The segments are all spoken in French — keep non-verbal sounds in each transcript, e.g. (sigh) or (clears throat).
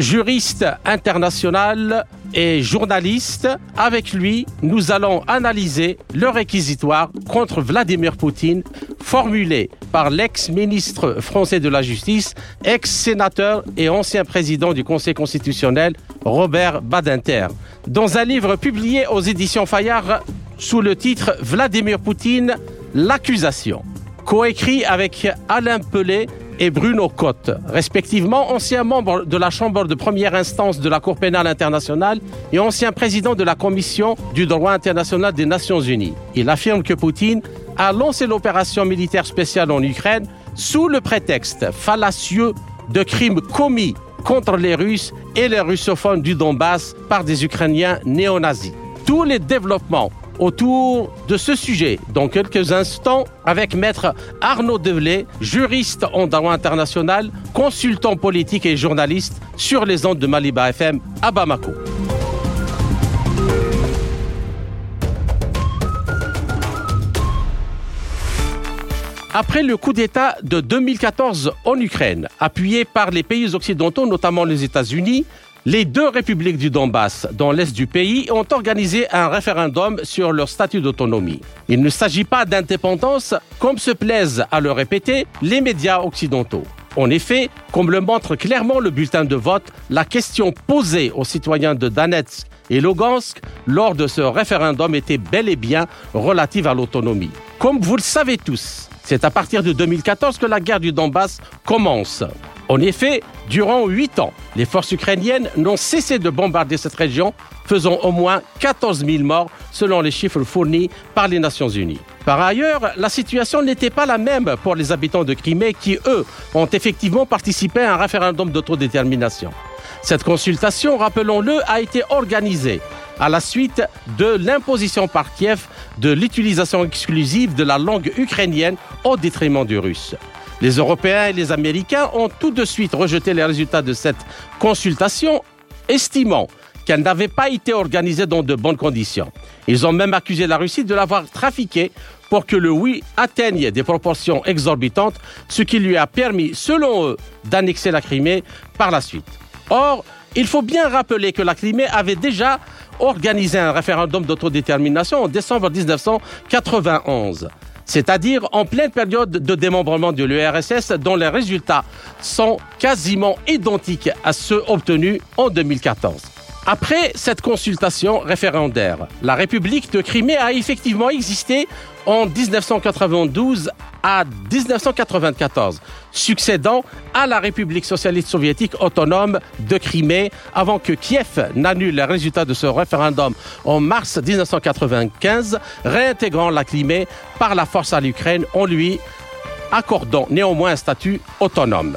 juriste international et journaliste. Avec lui, nous allons analyser le réquisitoire contre Vladimir Poutine formulé par l'ex-ministre français de la Justice, ex-sénateur et ancien président du Conseil constitutionnel, Robert Badinter. Dans un livre publié aux éditions Fayard sous le titre Vladimir Poutine, l'accusation, coécrit avec Alain Pelé et Bruno Cotte, respectivement ancien membre de la Chambre de première instance de la Cour pénale internationale et ancien président de la Commission du droit international des Nations Unies. Il affirme que Poutine a lancé l'opération militaire spéciale en Ukraine sous le prétexte fallacieux de crimes commis contre les Russes et les russophones du Donbass par des Ukrainiens néo-nazis. Tous les développements autour de ce sujet dans quelques instants avec maître Arnaud Develay, juriste en droit international, consultant politique et journaliste sur les ondes de Maliba FM à Bamako. Après le coup d'État de 2014 en Ukraine, appuyé par les pays occidentaux, notamment les États-Unis, les deux républiques du Donbass, dans l'est du pays, ont organisé un référendum sur leur statut d'autonomie. Il ne s'agit pas d'indépendance, comme se plaisent à le répéter les médias occidentaux. En effet, comme le montre clairement le bulletin de vote, la question posée aux citoyens de Donetsk et Lugansk lors de ce référendum était bel et bien relative à l'autonomie. Comme vous le savez tous, c'est à partir de 2014 que la guerre du Donbass commence. En effet, durant huit ans, les forces ukrainiennes n'ont cessé de bombarder cette région, faisant au moins 14 000 morts selon les chiffres fournis par les Nations Unies. Par ailleurs, la situation n'était pas la même pour les habitants de Crimée qui, eux, ont effectivement participé à un référendum d'autodétermination. Cette consultation, rappelons-le, a été organisée à la suite de l'imposition par Kiev de l'utilisation exclusive de la langue ukrainienne au détriment du russe. Les Européens et les Américains ont tout de suite rejeté les résultats de cette consultation, estimant qu'elle n'avait pas été organisée dans de bonnes conditions. Ils ont même accusé la Russie de l'avoir trafiquée pour que le oui atteigne des proportions exorbitantes, ce qui lui a permis, selon eux, d'annexer la Crimée par la suite. Or, il faut bien rappeler que la Crimée avait déjà organisé un référendum d'autodétermination en décembre 1991 c'est-à-dire en pleine période de démembrement de l'URSS dont les résultats sont quasiment identiques à ceux obtenus en 2014. Après cette consultation référendaire, la République de Crimée a effectivement existé en 1992 à 1994, succédant à la République socialiste soviétique autonome de Crimée avant que Kiev n'annule les résultats de ce référendum en mars 1995, réintégrant la Crimée par la force à l'Ukraine en lui accordant néanmoins un statut autonome.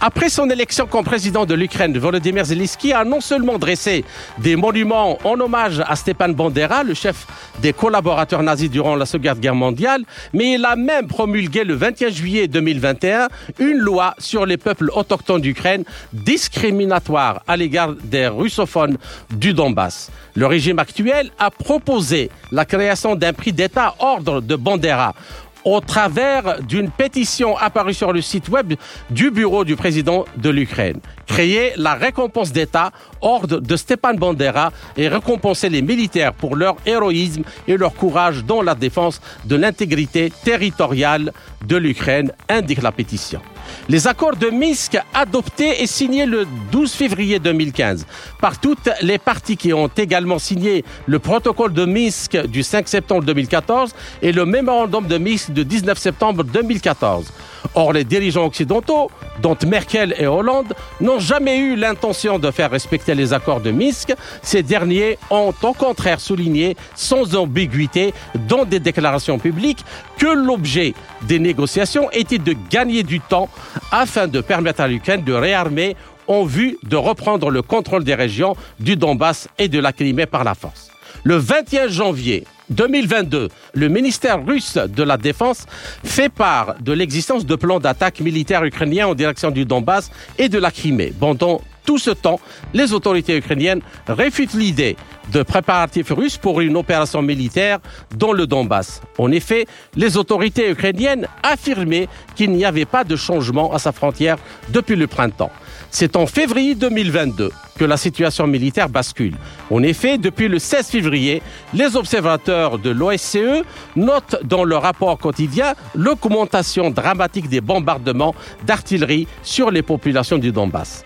Après son élection comme président de l'Ukraine, Volodymyr Zelensky a non seulement dressé des monuments en hommage à Stepan Bandera, le chef des collaborateurs nazis durant la Seconde Guerre mondiale, mais il a même promulgué le 21 juillet 2021 une loi sur les peuples autochtones d'Ukraine discriminatoire à l'égard des russophones du Donbass. Le régime actuel a proposé la création d'un prix d'État ordre de Bandera au travers d'une pétition apparue sur le site web du bureau du président de l'Ukraine. Créer la récompense d'État, ordre de Stepan Bandera, et récompenser les militaires pour leur héroïsme et leur courage dans la défense de l'intégrité territoriale de l'Ukraine, indique la pétition. Les accords de Minsk adoptés et signés le 12 février 2015 par toutes les parties qui ont également signé le protocole de Minsk du 5 septembre 2014 et le mémorandum de Minsk du 19 septembre 2014. Or, les dirigeants occidentaux, dont Merkel et Hollande, n'ont jamais eu l'intention de faire respecter les accords de Minsk. Ces derniers ont au contraire souligné sans ambiguïté dans des déclarations publiques que l'objet des négociations était de gagner du temps afin de permettre à l'Ukraine de réarmer en vue de reprendre le contrôle des régions du Donbass et de la Crimée par la force. Le 21 janvier 2022, le ministère russe de la Défense fait part de l'existence de plans d'attaque militaires ukrainiens en direction du Donbass et de la Crimée. Pendant tout ce temps, les autorités ukrainiennes réfutent l'idée de préparatifs russes pour une opération militaire dans le Donbass. En effet, les autorités ukrainiennes affirmaient qu'il n'y avait pas de changement à sa frontière depuis le printemps. C'est en février 2022 que la situation militaire bascule. En effet, depuis le 16 février, les observateurs de l'OSCE notent dans leur rapport quotidien l'augmentation dramatique des bombardements d'artillerie sur les populations du Donbass.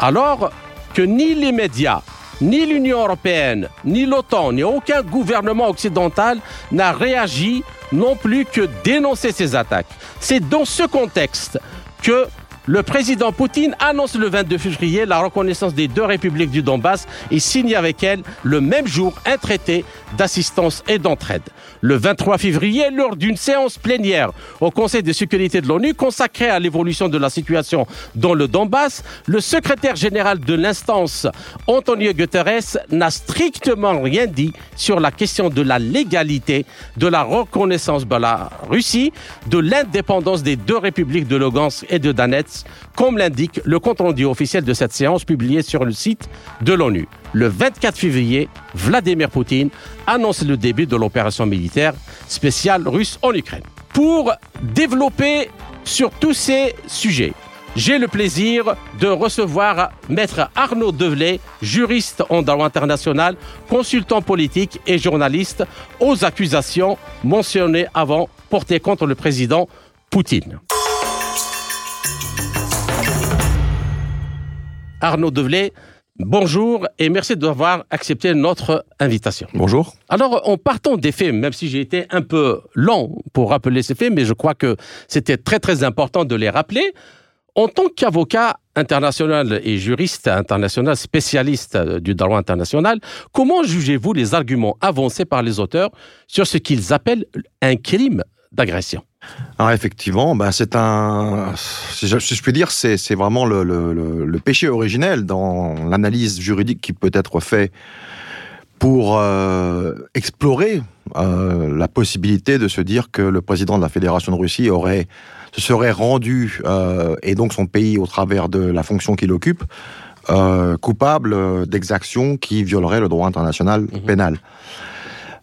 Alors que ni les médias, ni l'Union européenne, ni l'OTAN, ni aucun gouvernement occidental n'a réagi non plus que dénoncer ces attaques. C'est dans ce contexte que le président Poutine annonce le 22 février la reconnaissance des deux républiques du Donbass et signe avec elles le même jour un traité d'assistance et d'entraide. Le 23 février, lors d'une séance plénière au Conseil de sécurité de l'ONU consacrée à l'évolution de la situation dans le Donbass, le secrétaire général de l'instance, Antonio Guterres, n'a strictement rien dit sur la question de la légalité de la reconnaissance de la Russie, de l'indépendance des deux républiques de Lugansk et de Donetsk comme l'indique le compte-rendu officiel de cette séance publié sur le site de l'ONU. Le 24 février, Vladimir Poutine annonce le début de l'opération militaire spéciale russe en Ukraine. Pour développer sur tous ces sujets, j'ai le plaisir de recevoir Maître Arnaud Develay, juriste en droit international, consultant politique et journaliste aux accusations mentionnées avant portées contre le président Poutine. Arnaud Develay. Bonjour et merci d'avoir accepté notre invitation. Bonjour. Alors, en partant des faits, même si j'ai été un peu lent pour rappeler ces faits, mais je crois que c'était très très important de les rappeler. En tant qu'avocat international et juriste international spécialiste du droit international, comment jugez-vous les arguments avancés par les auteurs sur ce qu'ils appellent un crime d'agression? Alors effectivement, ben c'est un, si je, puis dire, c'est vraiment le, péché originel dans l'analyse juridique qui peut être fait pour euh, explorer euh, la possibilité de se dire que le président de la Fédération de Russie aurait se serait rendu euh, et donc son pays au travers de la fonction qu'il occupe coupable d'exactions qui violeraient le droit international mmh pénal.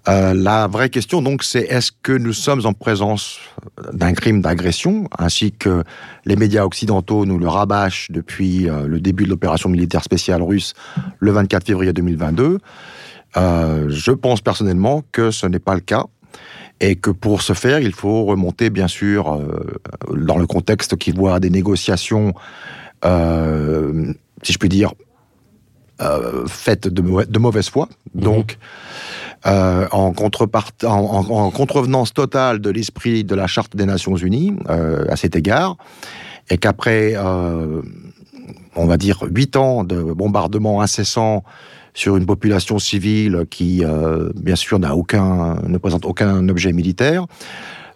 Euh, la vraie question, donc, c'est est-ce que nous sommes en présence d'un crime d'agression, ainsi que les médias occidentaux nous le rabâchent depuis euh, le début de l'opération militaire spéciale russe le 24 février 2022 euh, Je pense personnellement que ce n'est pas le cas. Et que pour ce faire, il faut remonter, bien sûr, dans le contexte qui voit des négociations, si je puis dire, faites de, mauvaise foi. Mhm. Donc, euh, en, en, contrevenance totale de l'esprit de la Charte des Nations Unies euh, à cet égard, et qu'après, euh, on va dire, huit ans de bombardements incessants sur une population civile qui, bien sûr, ne présente aucun objet militaire,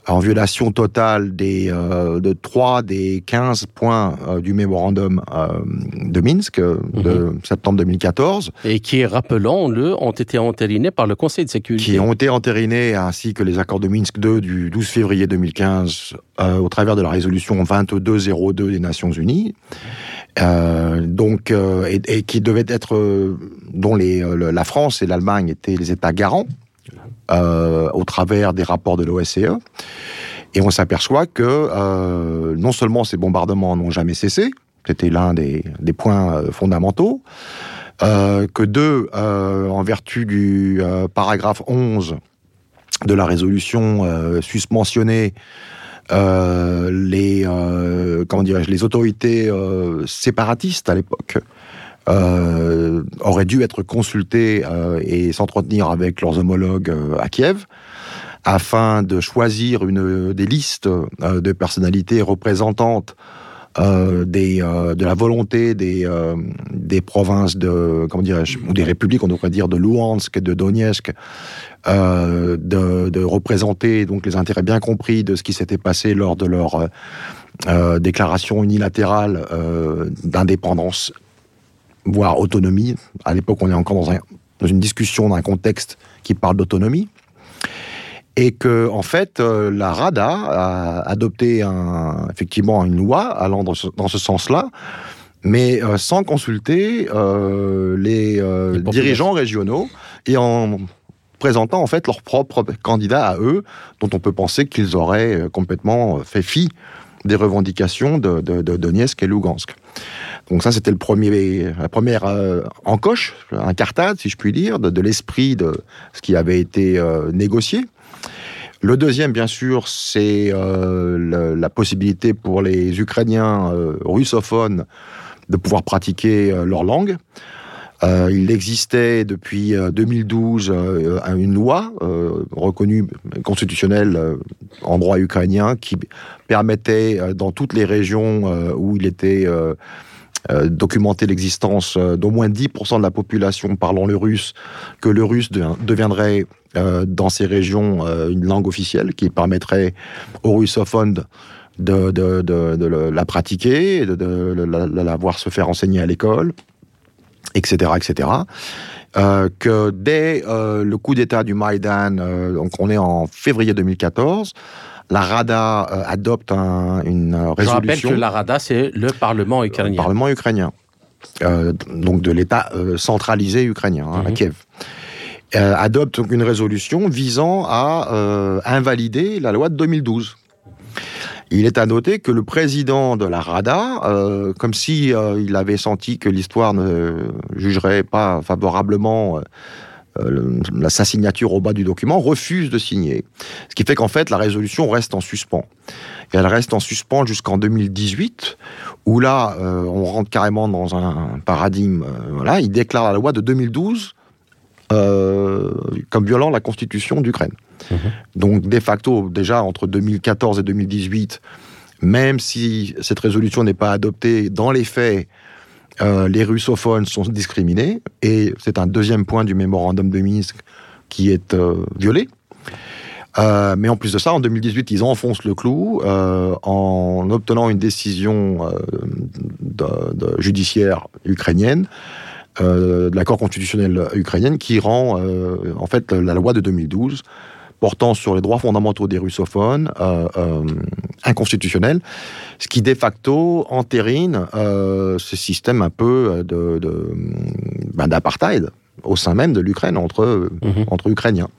en violation totale des, euh, de 3 des 15 points euh, du mémorandum euh, de Minsk de mhm. septembre 2014. Et qui, rappelons-le, ont été entérinés par le Conseil de sécurité. Qui ont été entérinés, ainsi que les accords de Minsk 2 du 12 février 2015, au travers de la résolution 2202 des Nations Unies. donc, et, et, qui devait être, dont les, la France et l'Allemagne étaient les États garants, euh, au travers des rapports de l'OSCE. Et on s'aperçoit que euh, non seulement ces bombardements n'ont jamais cessé, c'était l'un des, points euh, fondamentaux, que deux, en vertu du paragraphe 11 de la résolution susmentionnée, les, comment les autorités séparatistes à l'époque euh, auraient dû être consultés euh, et s'entretenir avec leurs homologues euh, à Kiev afin de choisir une des listes de personnalités représentantes de la volonté des, des provinces de, comment dirais-je, ou des républiques, on devrait dire, de Luhansk et de Donetsk, de, de, représenter donc les intérêts bien compris de ce qui s'était passé lors de leur déclaration unilatérale d'indépendance, voire autonomie. À l'époque, on est encore dans, dans une discussion, dans un contexte qui parle d'autonomie. Et que en fait la Rada a adopté un, effectivement une loi allant dans ce sens-là mais euh, sans consulter euh, les, euh, dirigeants régionaux et en présentant en fait leurs propres candidats à eux, dont on peut penser qu'ils auraient complètement fait fi des revendications de, Donetsk et Lugansk. Donc ça, c'était le premier, la première encoche, un cartade, si je puis dire, de, l'esprit de ce qui avait été négocié. Le deuxième, bien sûr, c'est la possibilité pour les Ukrainiens russophones de pouvoir pratiquer euh, leur langue. Euh, il existait depuis 2012 euh, une loi reconnue constitutionnelle en droit ukrainien qui permettait dans toutes les régions où il était documenté l'existence d'au moins 10% de la population parlant le russe, que le russe deviendrait dans ces régions une langue officielle qui permettrait aux russophones de, la pratiquer, de, la, voir se faire enseigner à l'école, etc., etc. Euh, que dès euh, le coup d'État du Maïdan, euh, donc on est en février 2014, la Rada adopte une résolution. Je rappelle que la Rada, c'est le Parlement ukrainien. Le Parlement ukrainien. donc de l'État centralisé ukrainien, hein, à mhm. Kiev. adopte une résolution visant à invalider la loi de 2012 il est à noter que le président de la Rada, euh, comme si euh, il avait senti que l'histoire ne jugerait pas favorablement euh, sa signature au bas du document, refuse de signer. Ce qui fait qu'en fait, la résolution reste en suspens. Et elle reste en suspens jusqu'en 2018, où là, on rentre carrément dans un paradigme. voilà, il déclare la loi de 2012 comme violant la constitution d'Ukraine. Mhm. Donc, de facto, déjà entre 2014 et 2018, même si cette résolution n'est pas adoptée, dans les faits, euh, les russophones sont discriminés, et c'est un deuxième point du mémorandum de Minsk qui est euh, violé. Euh, mais en plus de ça, en 2018, ils enfoncent le clou en obtenant une décision judiciaire ukrainienne, de la Cour constitutionnelle ukrainienne, qui rend en fait la loi de 2012 portant sur les droits fondamentaux des russophones euh, euh, inconstitutionnels, ce qui de facto entérine euh, ce système un peu de, ben, d'apartheid au sein même de l'Ukraine entre, mhm. entre Ukrainiens.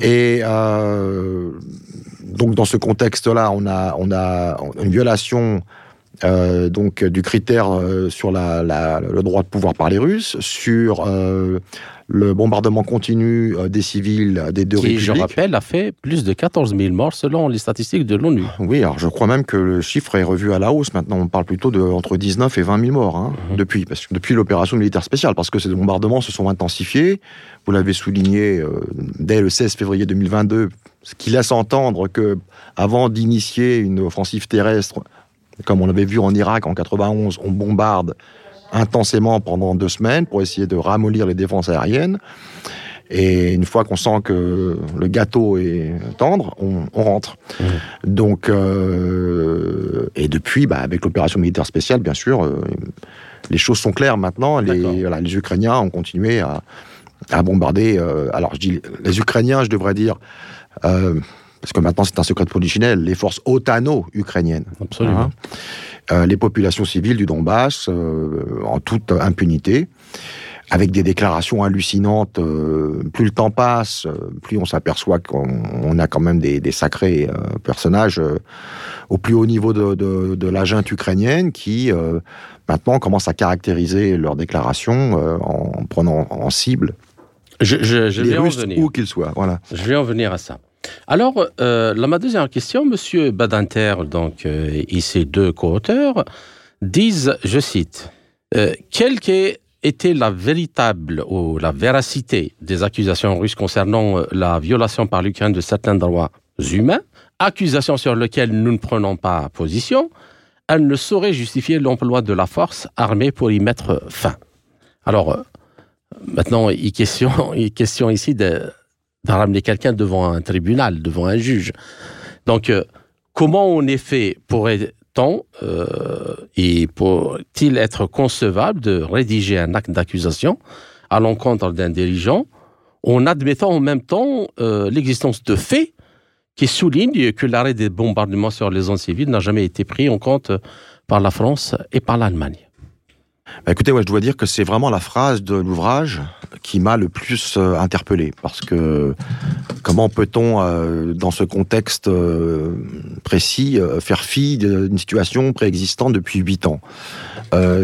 Et donc dans ce contexte-là, on a, on a une violation donc du critère sur la, le droit de pouvoir par les Russes, sur le bombardement continu euh, des civils des deux Qui, je rappelle, a fait plus de 14 000 morts selon les statistiques de l'ONU. Oui, alors je crois même que le chiffre est revu à la hausse. Maintenant, on parle plutôt de entre 19 et 20 000 morts hein, mhm. depuis, parce que depuis l'opération militaire spéciale, parce que ces bombardements se sont intensifiés. Vous l'avez souligné euh, dès le 16 février 2022, ce qui laisse entendre que avant d'initier une offensive terrestre, comme on l'avait vu en Irak en 91, on bombarde intensément pendant deux semaines pour essayer de ramollir les défenses aériennes. Et une fois qu'on sent que le gâteau est tendre, on, rentre. Mmh. Donc, euh, et depuis, bah, avec l'opération militaire spéciale, bien sûr, euh, les choses sont claires maintenant. Les, les Ukrainiens ont continué à, à bombarder. Euh, alors, je dis les Ukrainiens, je devrais dire, parce que maintenant c'est un secret de polichinelle, les forces otano-ukrainiennes. Absolument. Hein. Euh, les populations civiles du Donbass euh, en toute impunité avec des déclarations hallucinantes. Euh, plus le temps passe, plus on s'aperçoit qu'on a quand même des, sacrés personnages au plus haut niveau de, la junte ukrainienne qui maintenant commencent à caractériser leurs déclarations en prenant en cible je, les Russes où qu'ils soient. Voilà. Je vais en venir à ça. Alors, euh, ma deuxième question, Monsieur Badinter, donc, euh, et ses deux co-auteurs, disent, je cite, euh, quelle était la véritable ou la véracité des accusations russes concernant euh, la violation par l'Ukraine de certains droits humains, accusations sur lesquelles nous ne prenons pas position, elles ne sauraient justifier l'emploi de la force armée pour y mettre fin. Alors, maintenant, il question, (laughs) question ici de de ramener quelqu'un devant un tribunal, devant un juge. Donc, euh, comment en effet pourrait-on euh, et pour-il être concevable de rédiger un acte d'accusation à l'encontre d'un dirigeant en admettant en même temps euh, l'existence de faits qui soulignent que l'arrêt des bombardements sur les zones civiles n'a jamais été pris en compte par la France et par l'Allemagne? Bah, écoutez, ouais, je dois dire que c'est vraiment la phrase de l'ouvrage qui m'a le plus euh, interpellé. Parce que comment peut-on, euh, dans ce contexte euh, précis, faire fi d'une situation préexistante depuis huit ans?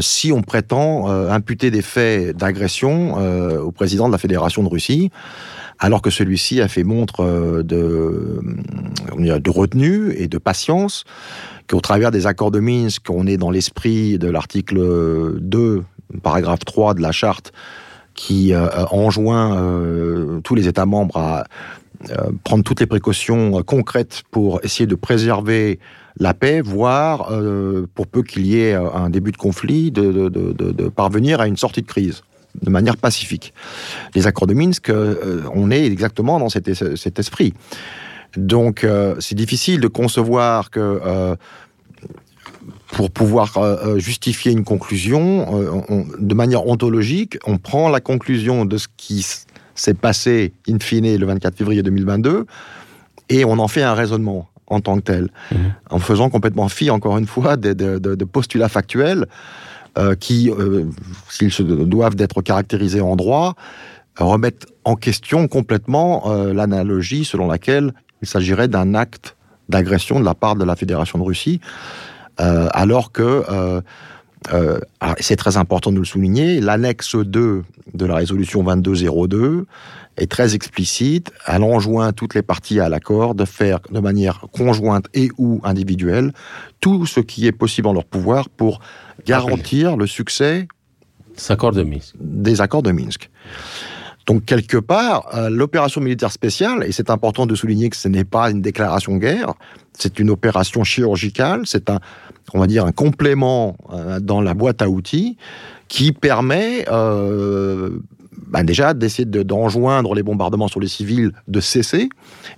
Si on prétend imputer des faits d'agression au président de la Fédération de Russie, alors que celui-ci a fait montre de, de retenue et de patience, qu'au travers des accords de Minsk, on est dans l'esprit de l'article 2, paragraphe 3 de la charte, qui euh, enjoint euh, tous les États membres à euh, prendre toutes les précautions concrètes pour essayer de préserver la paix, voire, pour peu qu'il y ait un début de conflit, de, parvenir à une sortie de crise de manière pacifique. Les accords de Minsk, on est exactement dans cet, esprit. Donc, c'est difficile de concevoir que pour pouvoir euh, justifier une conclusion, de manière ontologique, on prend la conclusion de ce qui s'est passé in fine le 24 février 2022 et on en fait un raisonnement en tant que tel, mmh. en faisant complètement fi, encore une fois, de, postulats factuels qui, s'ils se doivent d'être caractérisés en droit, remettent en question complètement l'analogie selon laquelle il s'agirait d'un acte d'agression de la part de la Fédération de Russie, euh, alors que, euh, euh, c'est très important de le souligner, l'annexe 2 de la résolution 2202 est très explicite, elle enjoint toutes les parties à l'accord de faire de manière conjointe et ou individuelle tout ce qui est possible en leur pouvoir pour garantir le succès des accords de Minsk. Donc quelque part, euh, l'opération militaire spéciale, et c'est important de souligner que ce n'est pas une déclaration de guerre, c'est une opération chirurgicale, c'est un, on va dire, un complément euh, dans la boîte à outils qui permet euh, ben déjà d'essayer d'enjoindre les bombardements sur les civils de cesser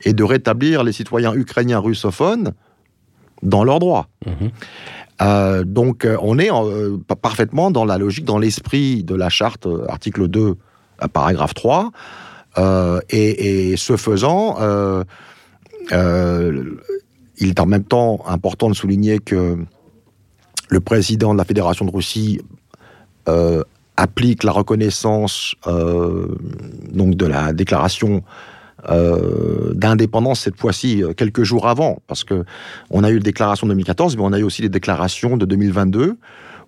et de rétablir les citoyens ukrainiens russophones dans leurs droits. Mmh. donc on est parfaitement dans la logique, dans l'esprit de la charte, article 2 paragraphe 3. Euh, et, ce faisant, euh, euh, il est en même temps important de souligner que le président de la Fédération de Russie applique la reconnaissance donc de la déclaration d'indépendance cette fois-ci quelques jours avant, parce que on a eu une déclaration de 2014, mais on a eu aussi des déclarations de 2022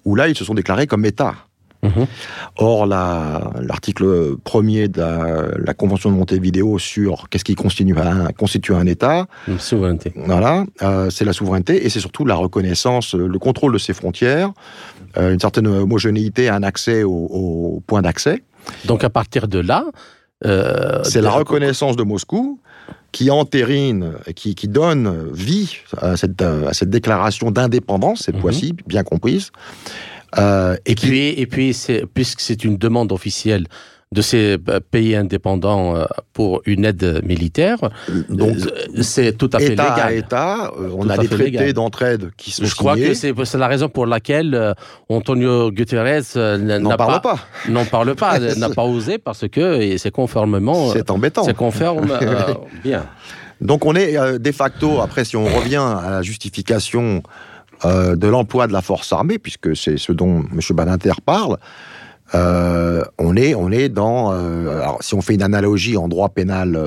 où là ils se sont déclarés comme État. Mhm. Or, l'article premier de la, Convention de Montevideo sur qu'est-ce qui constitue un, constitue un État. La souveraineté. Voilà, euh, c'est la souveraineté et c'est surtout la reconnaissance, le contrôle de ses frontières, euh, une certaine homogénéité, un accès au, au point d'accès. Donc, à partir de là. Euh, c'est la reconnaissance de Moscou qui entérine, qui, qui donne vie à cette, à cette déclaration d'indépendance, cette mhm. fois-ci, bien comprise, euh, et, puis, et puis puisque c'est une demande officielle de ces euh, pays indépendants euh, pour une aide militaire. Donc, c'est tout à fait État légal. À État, on a des traités d'entraide qui sont Je crois que c'est la raison pour laquelle Antonio Guterres (laughs) n'en parle pas. N'en parle pas, n'a pas osé parce que c'est conformément. C'est embêtant. C'est conforme. (laughs) bien. Donc on est de facto, après si on revient à la justification euh, de l'emploi de la force armée, puisque c'est ce dont M. Badinter parle, euh, on, est, on est dans... Euh, alors, si on fait une analogie en droit pénal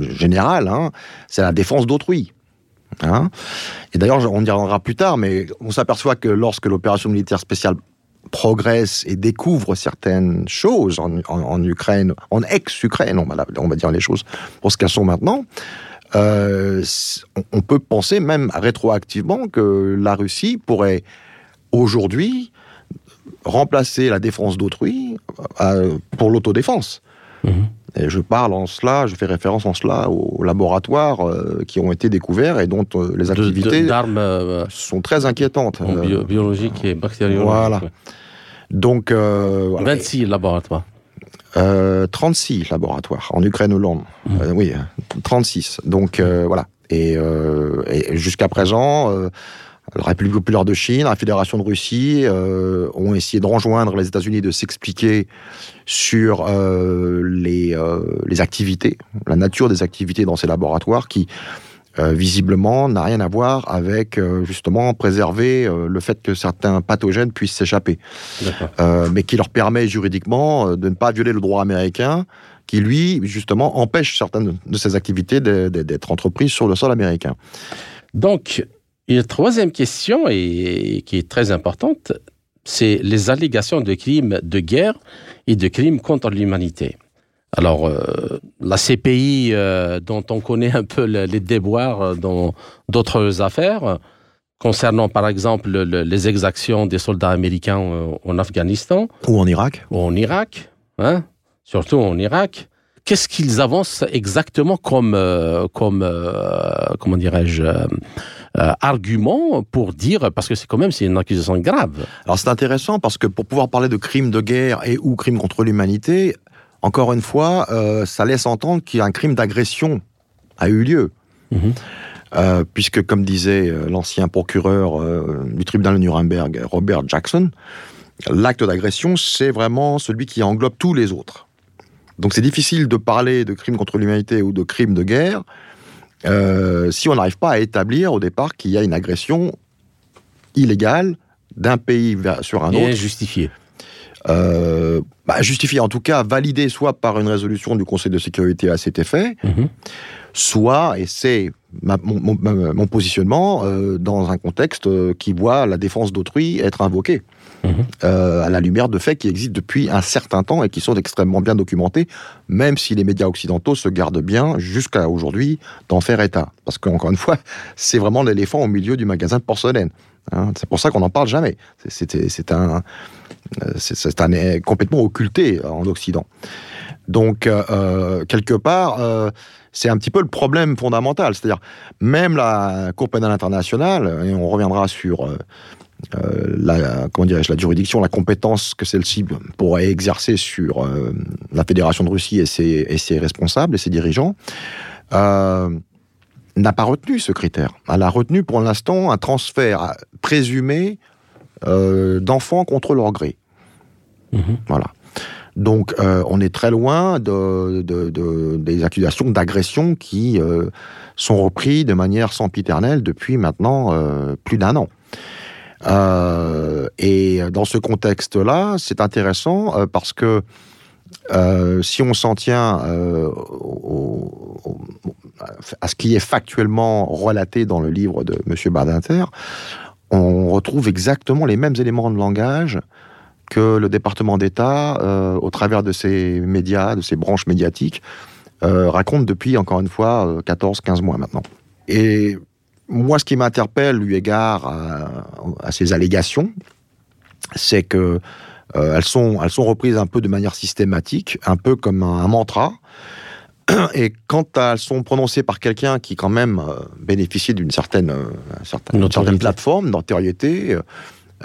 général, hein, c'est la défense d'autrui. Hein. Et d'ailleurs, on y reviendra plus tard, mais on s'aperçoit que lorsque l'opération militaire spéciale progresse et découvre certaines choses en, Ukraine, en ex-Ukraine, on, on, va dire les choses pour ce qu'elles sont maintenant, euh, on peut penser même rétroactivement que la Russie pourrait aujourd'hui remplacer la défense d'autrui euh, pour l'autodéfense. Mhm. Et je parle en cela, je fais référence en cela aux laboratoires euh, qui ont été découverts et dont les activités sont très inquiétantes. biologiques et bactériologiques. Voilà. Donc, 26 laboratoires. 36 euh, laboratoires en Ukraine-Hollande. Mmh. Euh, oui, 36. Donc euh, voilà. Et, jusqu'à présent, la République populaire de Chine, la Fédération de Russie ont essayé de rejoindre les États-Unis, de s'expliquer sur les, les activités, la nature des activités dans ces laboratoires qui euh, visiblement n'a rien à voir avec euh, justement préserver euh, le fait que certains pathogènes puissent s'échapper, mais qui leur permet juridiquement de ne pas violer le droit américain, qui lui justement empêche certaines de ces activités d'être entreprises sur le sol américain. Donc, une troisième question et qui est très importante, c'est les allégations de crimes de guerre et de crimes contre l'humanité. Alors, euh, la CPI, euh, dont on connaît un peu les déboires euh, dans d'autres affaires, concernant par exemple les exactions des soldats américains en Afghanistan. Ou en Irak. Ou en Irak, hein, surtout en Irak. Qu'est-ce qu'ils avancent exactement comme, comme comment dirais-je, argument pour dire, parce que c'est quand même c'est une accusation grave. Alors c'est intéressant parce que pour pouvoir parler de crimes de guerre et ou crimes contre l'humanité, encore une fois, euh, ça laisse entendre qu'un crime d'agression a eu lieu. Mhm. Euh, puisque, comme disait euh, l'ancien procureur du tribunal de Nuremberg, Robert Jackson, l'acte d'agression, c'est vraiment celui qui englobe tous les autres. Donc c'est difficile de parler de crime contre l'humanité ou de crime de guerre si on n'arrive pas à établir au départ qu'il y a une agression illégale d'un pays sur un autre. Justifiée euh, bah, justifié, en tout cas validé soit par une résolution du Conseil de sécurité à cet effet, mhm. soit, et c'est mon, positionnement, euh, dans un contexte euh, qui voit la défense d'autrui être invoquée. Mhm. Euh, à la lumière de faits qui existent depuis un certain temps et qui sont extrêmement bien documentés, même si les médias occidentaux se gardent bien jusqu'à aujourd'hui d'en faire état. Parce qu'encore une fois, (laughs) c'est vraiment l'éléphant au milieu du magasin de porcelaine. Hein. c'est pour ça qu'on n'en parle jamais. C'est un, c'est un complètement occulté en Occident. Donc, euh, euh, quelque part, euh, c'est un petit peu le problème fondamental. C'est-à-dire, même la Cour pénale internationale, et on reviendra sur la, juridiction, la compétence que celle-ci pourrait exercer sur la Fédération de Russie et ses, responsables et ses dirigeants, n'a pas retenu ce critère. Elle a retenu pour l'instant un transfert présumé d'enfants contre leur gré. Mhm. Voilà. Donc, euh, on est très loin de, des accusations d'agression qui euh, sont reprises de manière sempiternelle depuis maintenant euh, plus d'un an. et dans ce contexte-là, c'est intéressant parce que si on s'en tient à ce qui est factuellement relaté dans le livre de M. Badinter, on retrouve exactement les mêmes éléments de langage que le département d'État, euh, au travers de ses médias, de ses branches médiatiques, euh, raconte depuis, encore une fois, 14-15 euh, mois maintenant. Et moi, ce qui m'interpelle, eu égard à, ces allégations, c'est que elles, sont, elles sont reprises un peu de manière systématique, un peu comme un, mantra. Et quand elles sont prononcées par quelqu'un qui, quand même, bénéficie d'une certaine, certaine, certaine, plateforme, d'antériorité,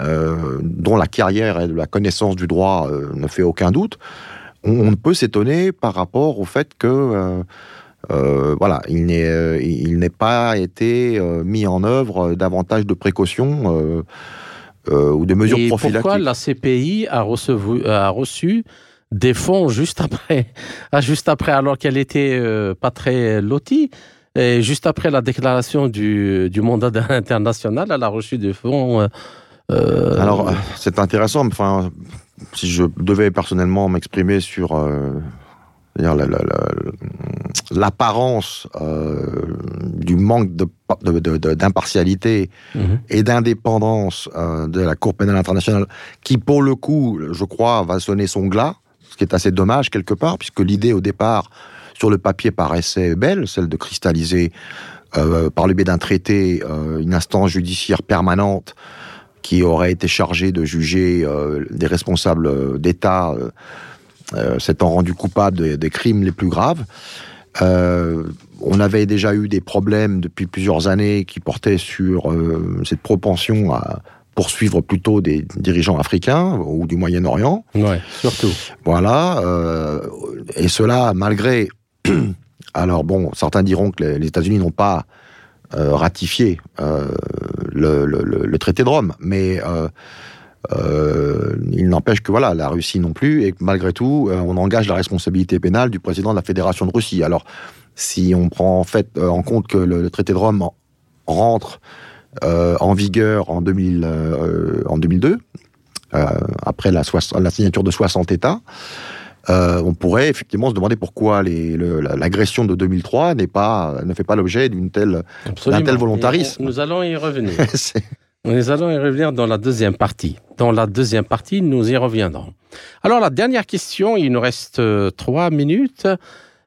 euh, dont la carrière et la connaissance du droit euh, ne fait aucun doute, on, ne peut s'étonner par rapport au fait que euh, voilà, il n'est pas été mis en œuvre davantage de précautions ou de mesures et prophylactiques. Pourquoi la CPI a, a reçu des fonds juste après, (laughs) juste après alors qu'elle était pas très lotie et juste après la déclaration du, du mandat (laughs) international, elle a reçu des fonds euh, Alors, c'est intéressant. Enfin, si je devais personnellement m'exprimer sur euh, l'apparence euh, du manque d'impartialité de, mhm. et d'indépendance de la Cour pénale internationale, qui pour le coup, je crois, va sonner son glas, ce qui est assez dommage quelque part, puisque l'idée au départ, sur le papier, paraissait belle, celle de cristalliser par le biais d'un traité une instance judiciaire permanente qui aurait été chargé de juger euh, des responsables euh, d'État euh, s'étant rendus coupables des, crimes les plus graves. on avait déjà eu des problèmes depuis plusieurs années qui portaient sur cette propension à poursuivre plutôt des dirigeants africains ou du Moyen-Orient. Ouais, surtout. Voilà. et cela malgré. (clears throat) Alors bon, certains diront que les États-Unis n'ont pas ratifié le, traité de Rome, mais il n'empêche que voilà, la Russie non plus, et malgré tout, on engage la responsabilité pénale du président de la Fédération de Russie. Alors, si on prend en fait en compte que le, traité de Rome rentre en vigueur en, 2000, en 2002, après la, signature de 60 États, euh, on pourrait effectivement se demander pourquoi l'agression de 2003 n'est pas, ne fait pas l'objet d'une telle, d'un tel volontarisme. nous allons y revenir. (laughs) nous allons y revenir dans la deuxième partie. Dans la deuxième partie, nous y reviendrons. Alors la dernière question, il nous reste euh, trois minutes,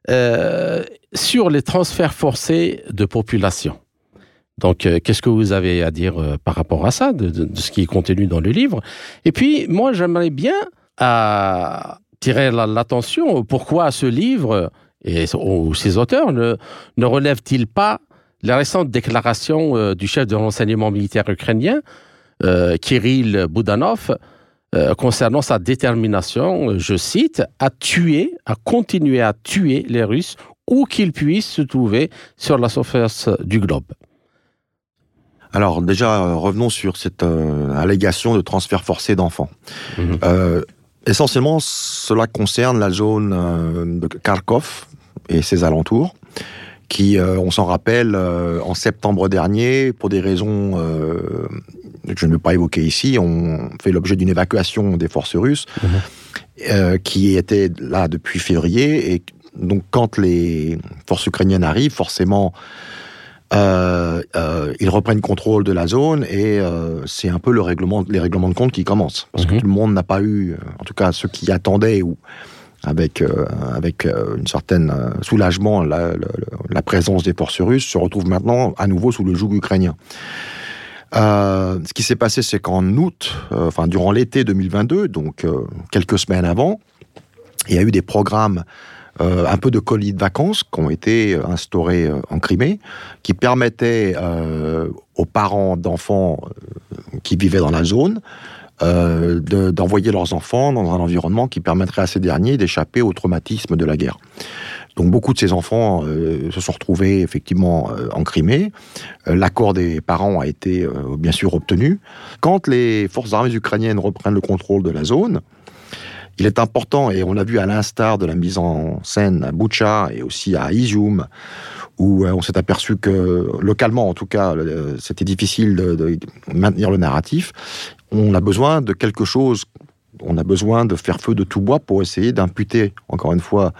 euh, sur les transferts forcés de population. Donc, qu'est-ce que vous avez à dire par rapport à ça, de, de, ce qui est contenu dans le livre? Et puis, moi, j'aimerais bien à tirer l'attention. Pourquoi ce livre et ses auteurs ne, ne relèvent-ils pas la récente déclaration euh, du chef de renseignement militaire ukrainien, euh, Kirill Boudanov, euh, concernant sa détermination, je cite, à tuer, à continuer à tuer les Russes où qu'ils puissent se trouver sur la surface du globe. Alors déjà, revenons sur cette allégation de transfert forcé d'enfants. Mhm. Essentiellement, cela concerne la zone euh, de Kharkov et ses alentours, qui, euh, on s'en rappelle, euh, en septembre dernier, pour des raisons que je ne veux pas évoquer ici, ont fait l'objet d'une évacuation des forces russes, mhm. qui étaient là depuis février. Et donc, quand les forces ukrainiennes arrivent, forcément, euh, euh, ils reprennent contrôle de la zone et euh, c'est un peu le règlement, les règlements de compte qui commencent. Parce que mhm. tout le monde n'a pas eu, en tout cas ceux qui attendaient ou avec, avec une certaine soulagement la, la, présence des forces russes, se retrouvent maintenant à nouveau sous le joug ukrainien. ce qui s'est passé, c'est qu'en août, enfin durant l'été 2022, donc quelques semaines avant, il y a eu des programmes euh, un peu de colis de vacances qui ont été euh, instaurés euh, en Crimée, qui permettaient aux parents d'enfants qui vivaient dans la zone d'envoyer leurs enfants dans un environnement qui permettrait à ces derniers d'échapper au traumatisme de la guerre. Donc beaucoup de ces enfants se sont retrouvés effectivement en Crimée. L'accord des parents a été bien sûr obtenu. Quand les forces armées ukrainiennes reprennent le contrôle de la zone, il est important, et on l'a vu à l'instar de la mise en scène à Boucha et aussi à Izium, où euh, on s'est aperçu que, localement en tout cas, c'était difficile de, maintenir le narratif. On a besoin de quelque chose, on a besoin de faire feu de tout bois pour essayer d'imputer, encore une fois,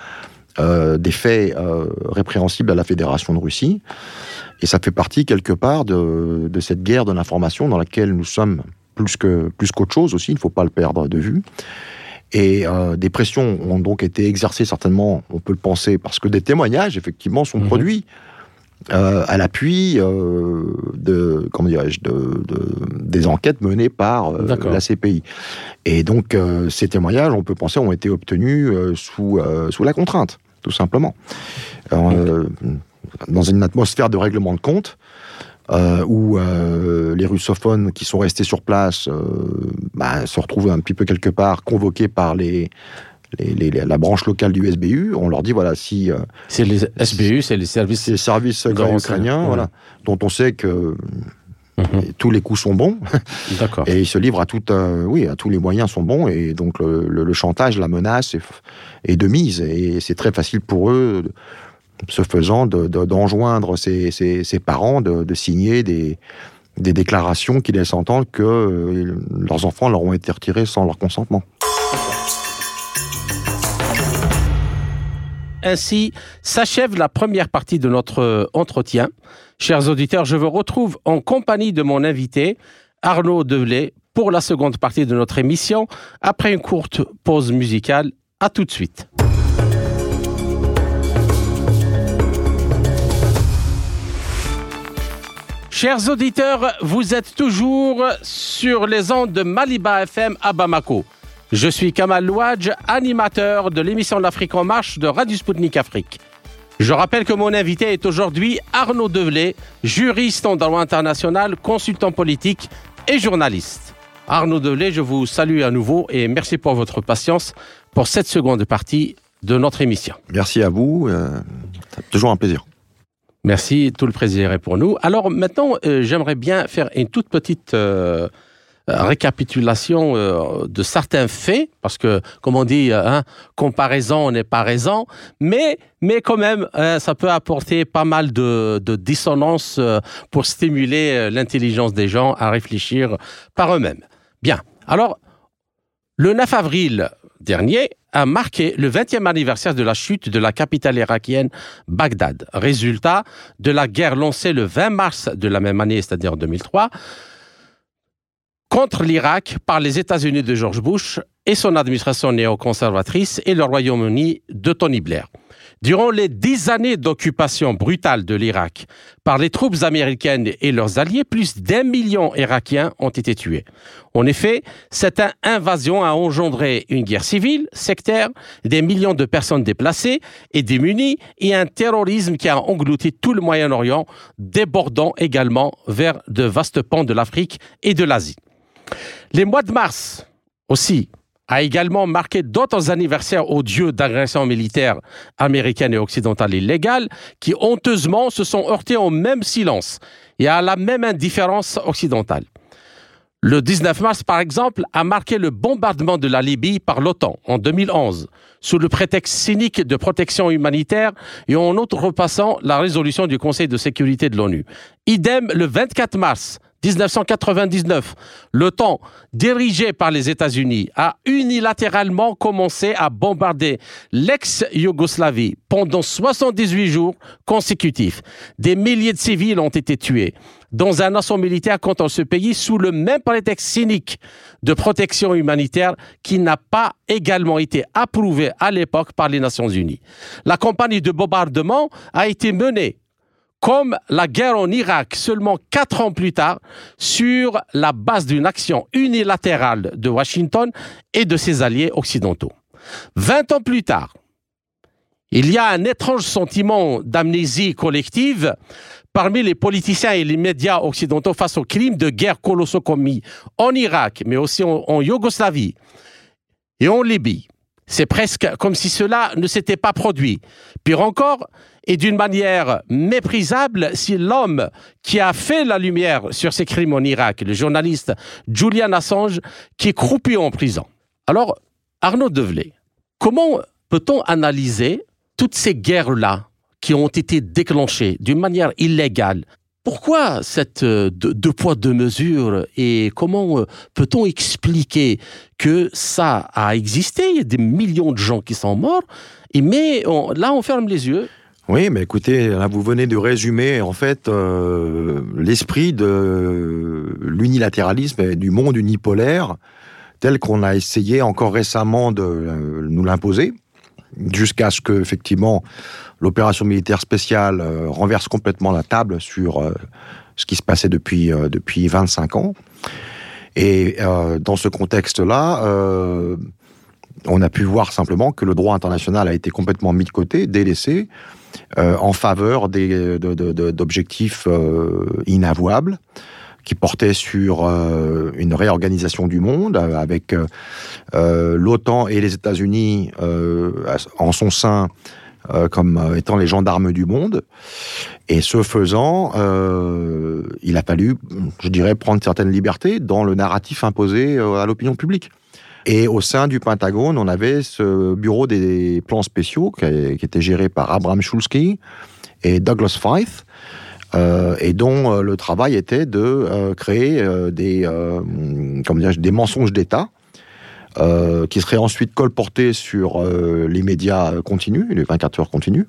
euh, des faits euh, répréhensibles à la Fédération de Russie. Et ça fait partie, quelque part, de, cette guerre de l'information dans laquelle nous sommes plus que plus qu'autre chose aussi, il ne faut pas le perdre de vue. Et euh, des pressions ont donc été exercées certainement, on peut le penser, parce que des témoignages, effectivement, sont mhm. produits euh, à l'appui euh, de, comment dirais-je, de, des enquêtes menées par la CPI. Et donc, ces témoignages, on peut penser, ont été obtenus sous, sous la contrainte, tout simplement. dans une atmosphère de règlement de compte, euh, où euh, les russophones qui sont restés sur place euh, bah, se retrouvent un petit peu quelque part convoqués par les, les, la branche locale du SBU. On leur dit voilà si c'est les SBU, c'est les services, les services ukrainiens, voilà, dont on sait que mhm. tous les coups sont bons. (laughs) D'accord. Et ils se livrent à tout, oui, à tous les moyens sont bons et donc le, chantage, la menace est, est, de mise et c'est très facile pour eux ce faisant, d'enjoindre de, ses, parents de, signer des, déclarations qui laissent entendre que euh, leurs enfants leur ont été retirés sans leur consentement. Ainsi s'achève la première partie de notre entretien. Chers auditeurs, je vous retrouve en compagnie de mon invité, Arnaud Develay, pour la seconde partie de notre émission, après une courte pause musicale. À tout de suite. Chers auditeurs, vous êtes toujours sur les ondes de Maliba FM à Bamako. Je suis Kamal Louadj, animateur de l'émission L'Afrique en marche de Radio Sputnik Afrique. Je rappelle que mon invité est aujourd'hui Arnaud Develay, juriste en droit international, consultant politique et journaliste. Arnaud Develay, je vous salue à nouveau et merci pour votre patience pour cette seconde partie de notre émission. Merci à vous, euh, toujours un plaisir. Merci, tout le plaisir est pour nous. Alors maintenant, euh, j'aimerais bien faire une toute petite euh, récapitulation euh, de certains faits, parce que, comme on dit, hein, comparaison n'est pas raison, mais, mais quand même, ça peut apporter pas mal de, de dissonance pour stimuler l'intelligence des gens à réfléchir par eux-mêmes. Bien, alors, le 9 avril dernier a marqué le 20e anniversaire de la chute de la capitale irakienne Bagdad, résultat de la guerre lancée le 20 mars de la même année, c'est-à-dire 2003, contre l'Irak par les États-Unis de George Bush et son administration néoconservatrice et le Royaume-Uni de Tony Blair. Durant les dix années d'occupation brutale de l'Irak par les troupes américaines et leurs alliés, plus d'un million Irakiens ont été tués. En effet, cette invasion a engendré une guerre civile, sectaire, des millions de personnes déplacées et démunies, et un terrorisme qui a englouti tout le Moyen-Orient, débordant également vers de vastes pans de l'Afrique et de l'Asie. Les mois de mars aussi a également marqué d'autres anniversaires odieux d'agressions militaires américaines et occidentales illégales qui honteusement se sont heurtés au même silence et à la même indifférence occidentale. Le 19 mars, par exemple, a marqué le bombardement de la Libye par l'OTAN en 2011, sous le prétexte cynique de protection humanitaire et en outrepassant la résolution du Conseil de sécurité de l'ONU. Idem le 24 mars, 1999, l'OTAN, dirigé par les États-Unis, a unilatéralement commencé à bombarder l'ex-Yougoslavie pendant 78 jours consécutifs. Des milliers de civils ont été tués dans un assaut militaire contre ce pays sous le même prétexte cynique de protection humanitaire qui n'a pas également été approuvé à l'époque par les Nations Unies. La campagne de bombardement a été menée comme la guerre en Irak seulement quatre ans plus tard, sur la base d'une action unilatérale de Washington et de ses alliés occidentaux. Vingt ans plus tard, il y a un étrange sentiment d'amnésie collective parmi les politiciens et les médias occidentaux face aux crimes de guerre colossaux commis en Irak, mais aussi en, en Yougoslavie et en Libye. C'est presque comme si cela ne s'était pas produit. Pire encore, et d'une manière méprisable, si l'homme qui a fait la lumière sur ces crimes en Irak, le journaliste Julian Assange, qui est croupi en prison. Alors, Arnaud Develay, comment peut-on analyser toutes ces guerres-là qui ont été déclenchées d'une manière illégale pourquoi cette euh, deux poids, deux mesures et comment euh, peut-on expliquer que ça a existé? Il y a des millions de gens qui sont morts, et mais là on ferme les yeux. Oui, mais écoutez, là vous venez de résumer en fait euh, l'esprit de l'unilatéralisme et du monde unipolaire tel qu'on a essayé encore récemment de nous l'imposer, jusqu'à ce que effectivement l'opération militaire spéciale euh, renverse complètement la table sur euh, ce qui se passait depuis, euh, depuis 25 ans. Et dans ce contexte-là, on a pu voir simplement que le droit international a été complètement mis de côté, délaissé, en faveur d'objectifs inavouables qui portaient sur une réorganisation du monde avec l'OTAN et les États-Unis en son sein euh, comme euh, étant les gendarmes du monde. Et ce faisant, euh, il a fallu, je dirais, prendre certaines libertés dans le narratif imposé à l'opinion publique. Et au sein du Pentagone, on avait ce bureau des plans spéciaux qui, était géré par Abraham Shulsky et Douglas Feith, et dont le travail était de créer des, comment des mensonges d'État euh, qui serait ensuite colporté sur euh, les médias continus, les 24 heures continues,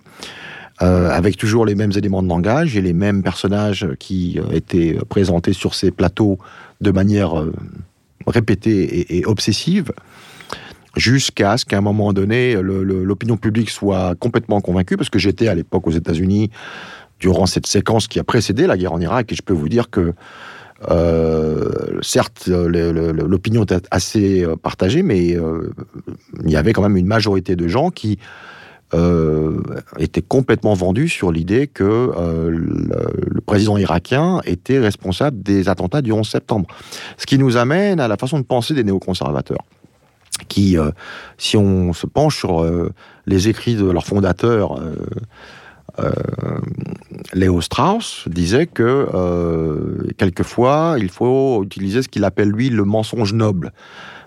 euh, avec toujours les mêmes éléments de langage et les mêmes personnages qui étaient présentés sur ces plateaux de manière répétée et, obsessive, jusqu'à ce qu'à un moment donné, l'opinion publique soit complètement convaincue, parce que j'étais à l'époque aux États-Unis durant cette séquence qui a précédé la guerre en Irak, et je peux vous dire que euh, certes, l'opinion était assez euh, partagée, mais euh, il y avait quand même une majorité de gens qui étaient complètement vendus sur l'idée que le, président irakien était responsable des attentats du 11 septembre. Ce qui nous amène à la façon de penser des néoconservateurs qui, si on se penche sur les écrits de leurs fondateurs, Léo Strauss disait que quelquefois il faut utiliser ce qu'il appelle lui le mensonge noble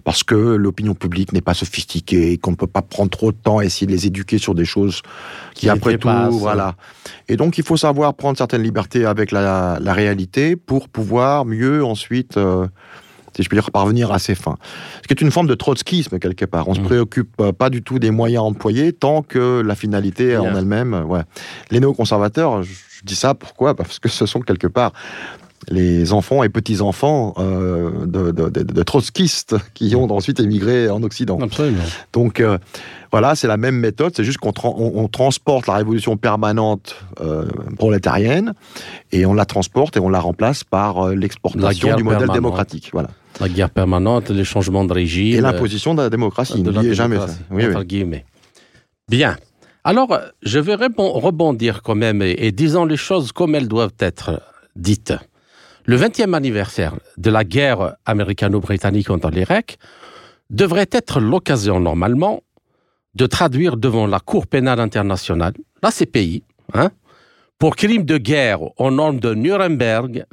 parce que l'opinion publique n'est pas sophistiquée, qu'on ne peut pas prendre trop de temps à essayer de les éduquer sur des choses qui, après tout, voilà. Et donc, il faut savoir prendre certaines libertés avec la, réalité pour pouvoir mieux ensuite, euh, si je puis dire, parvenir à ses fins. Ce qui est une forme de trotskisme, quelque part. On ne se mmh. préoccupe pas du tout des moyens employés tant que la finalité en elle-même. Ouais. Les néoconservateurs, je dis ça pourquoi? Parce que ce sont quelque part les enfants et petits-enfants euh, de, trotskistes qui ont ensuite émigré en Occident. Absolument. Donc euh, voilà, c'est la même méthode, c'est juste qu'on on, transporte la révolution permanente euh, prolétarienne et on la transporte et on la remplace par l'exportation du modèle démocratique. Voilà. La guerre permanente, les changements de régime. Et l'imposition de la démocratie. De jamais ça. Oui, Bien. Alors, je vais rebondir quand même et, et disons les choses comme elles doivent être dites. Le 20e anniversaire de la guerre américano-britannique contre l'Irak devrait être l'occasion normalement de traduire devant la Cour pénale internationale, la CPI, hein, pour crimes de guerre aux normes de Nuremberg,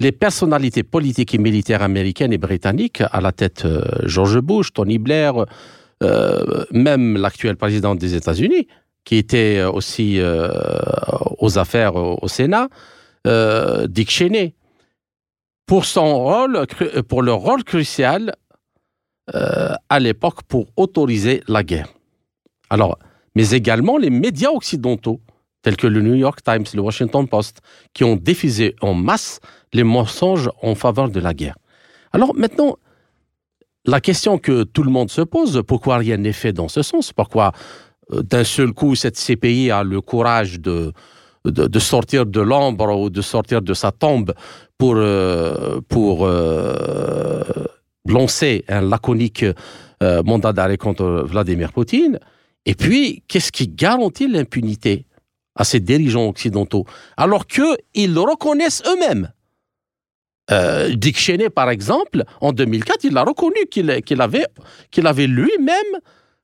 les personnalités politiques et militaires américaines et britanniques, à la tête euh, George Bush, Tony Blair, euh, même l'actuel président des États-Unis, qui était aussi euh, aux affaires au, Sénat, Dick Cheney, pour son rôle, pour leur rôle crucial euh, à l'époque pour autoriser la guerre. Alors, mais également les médias occidentaux, tels que le New York Times, le Washington Post, qui ont diffusé en masse les mensonges en faveur de la guerre. Alors maintenant, la question que tout le monde se pose, pourquoi rien n'est fait dans ce sens? Pourquoi euh, d'un seul coup cette CPI a le courage de, de, sortir de l'ombre ou de sortir de sa tombe pour, euh, pour euh, lancer un laconique euh, mandat d'arrêt contre Vladimir Poutine. Et puis, qu'est-ce qui garantit l'impunité à ces dirigeants occidentaux? Alors qu'ils le reconnaissent eux-mêmes Dick Cheney, par exemple, en 2004, il a reconnu qu'il avait, qu'il avait lui-même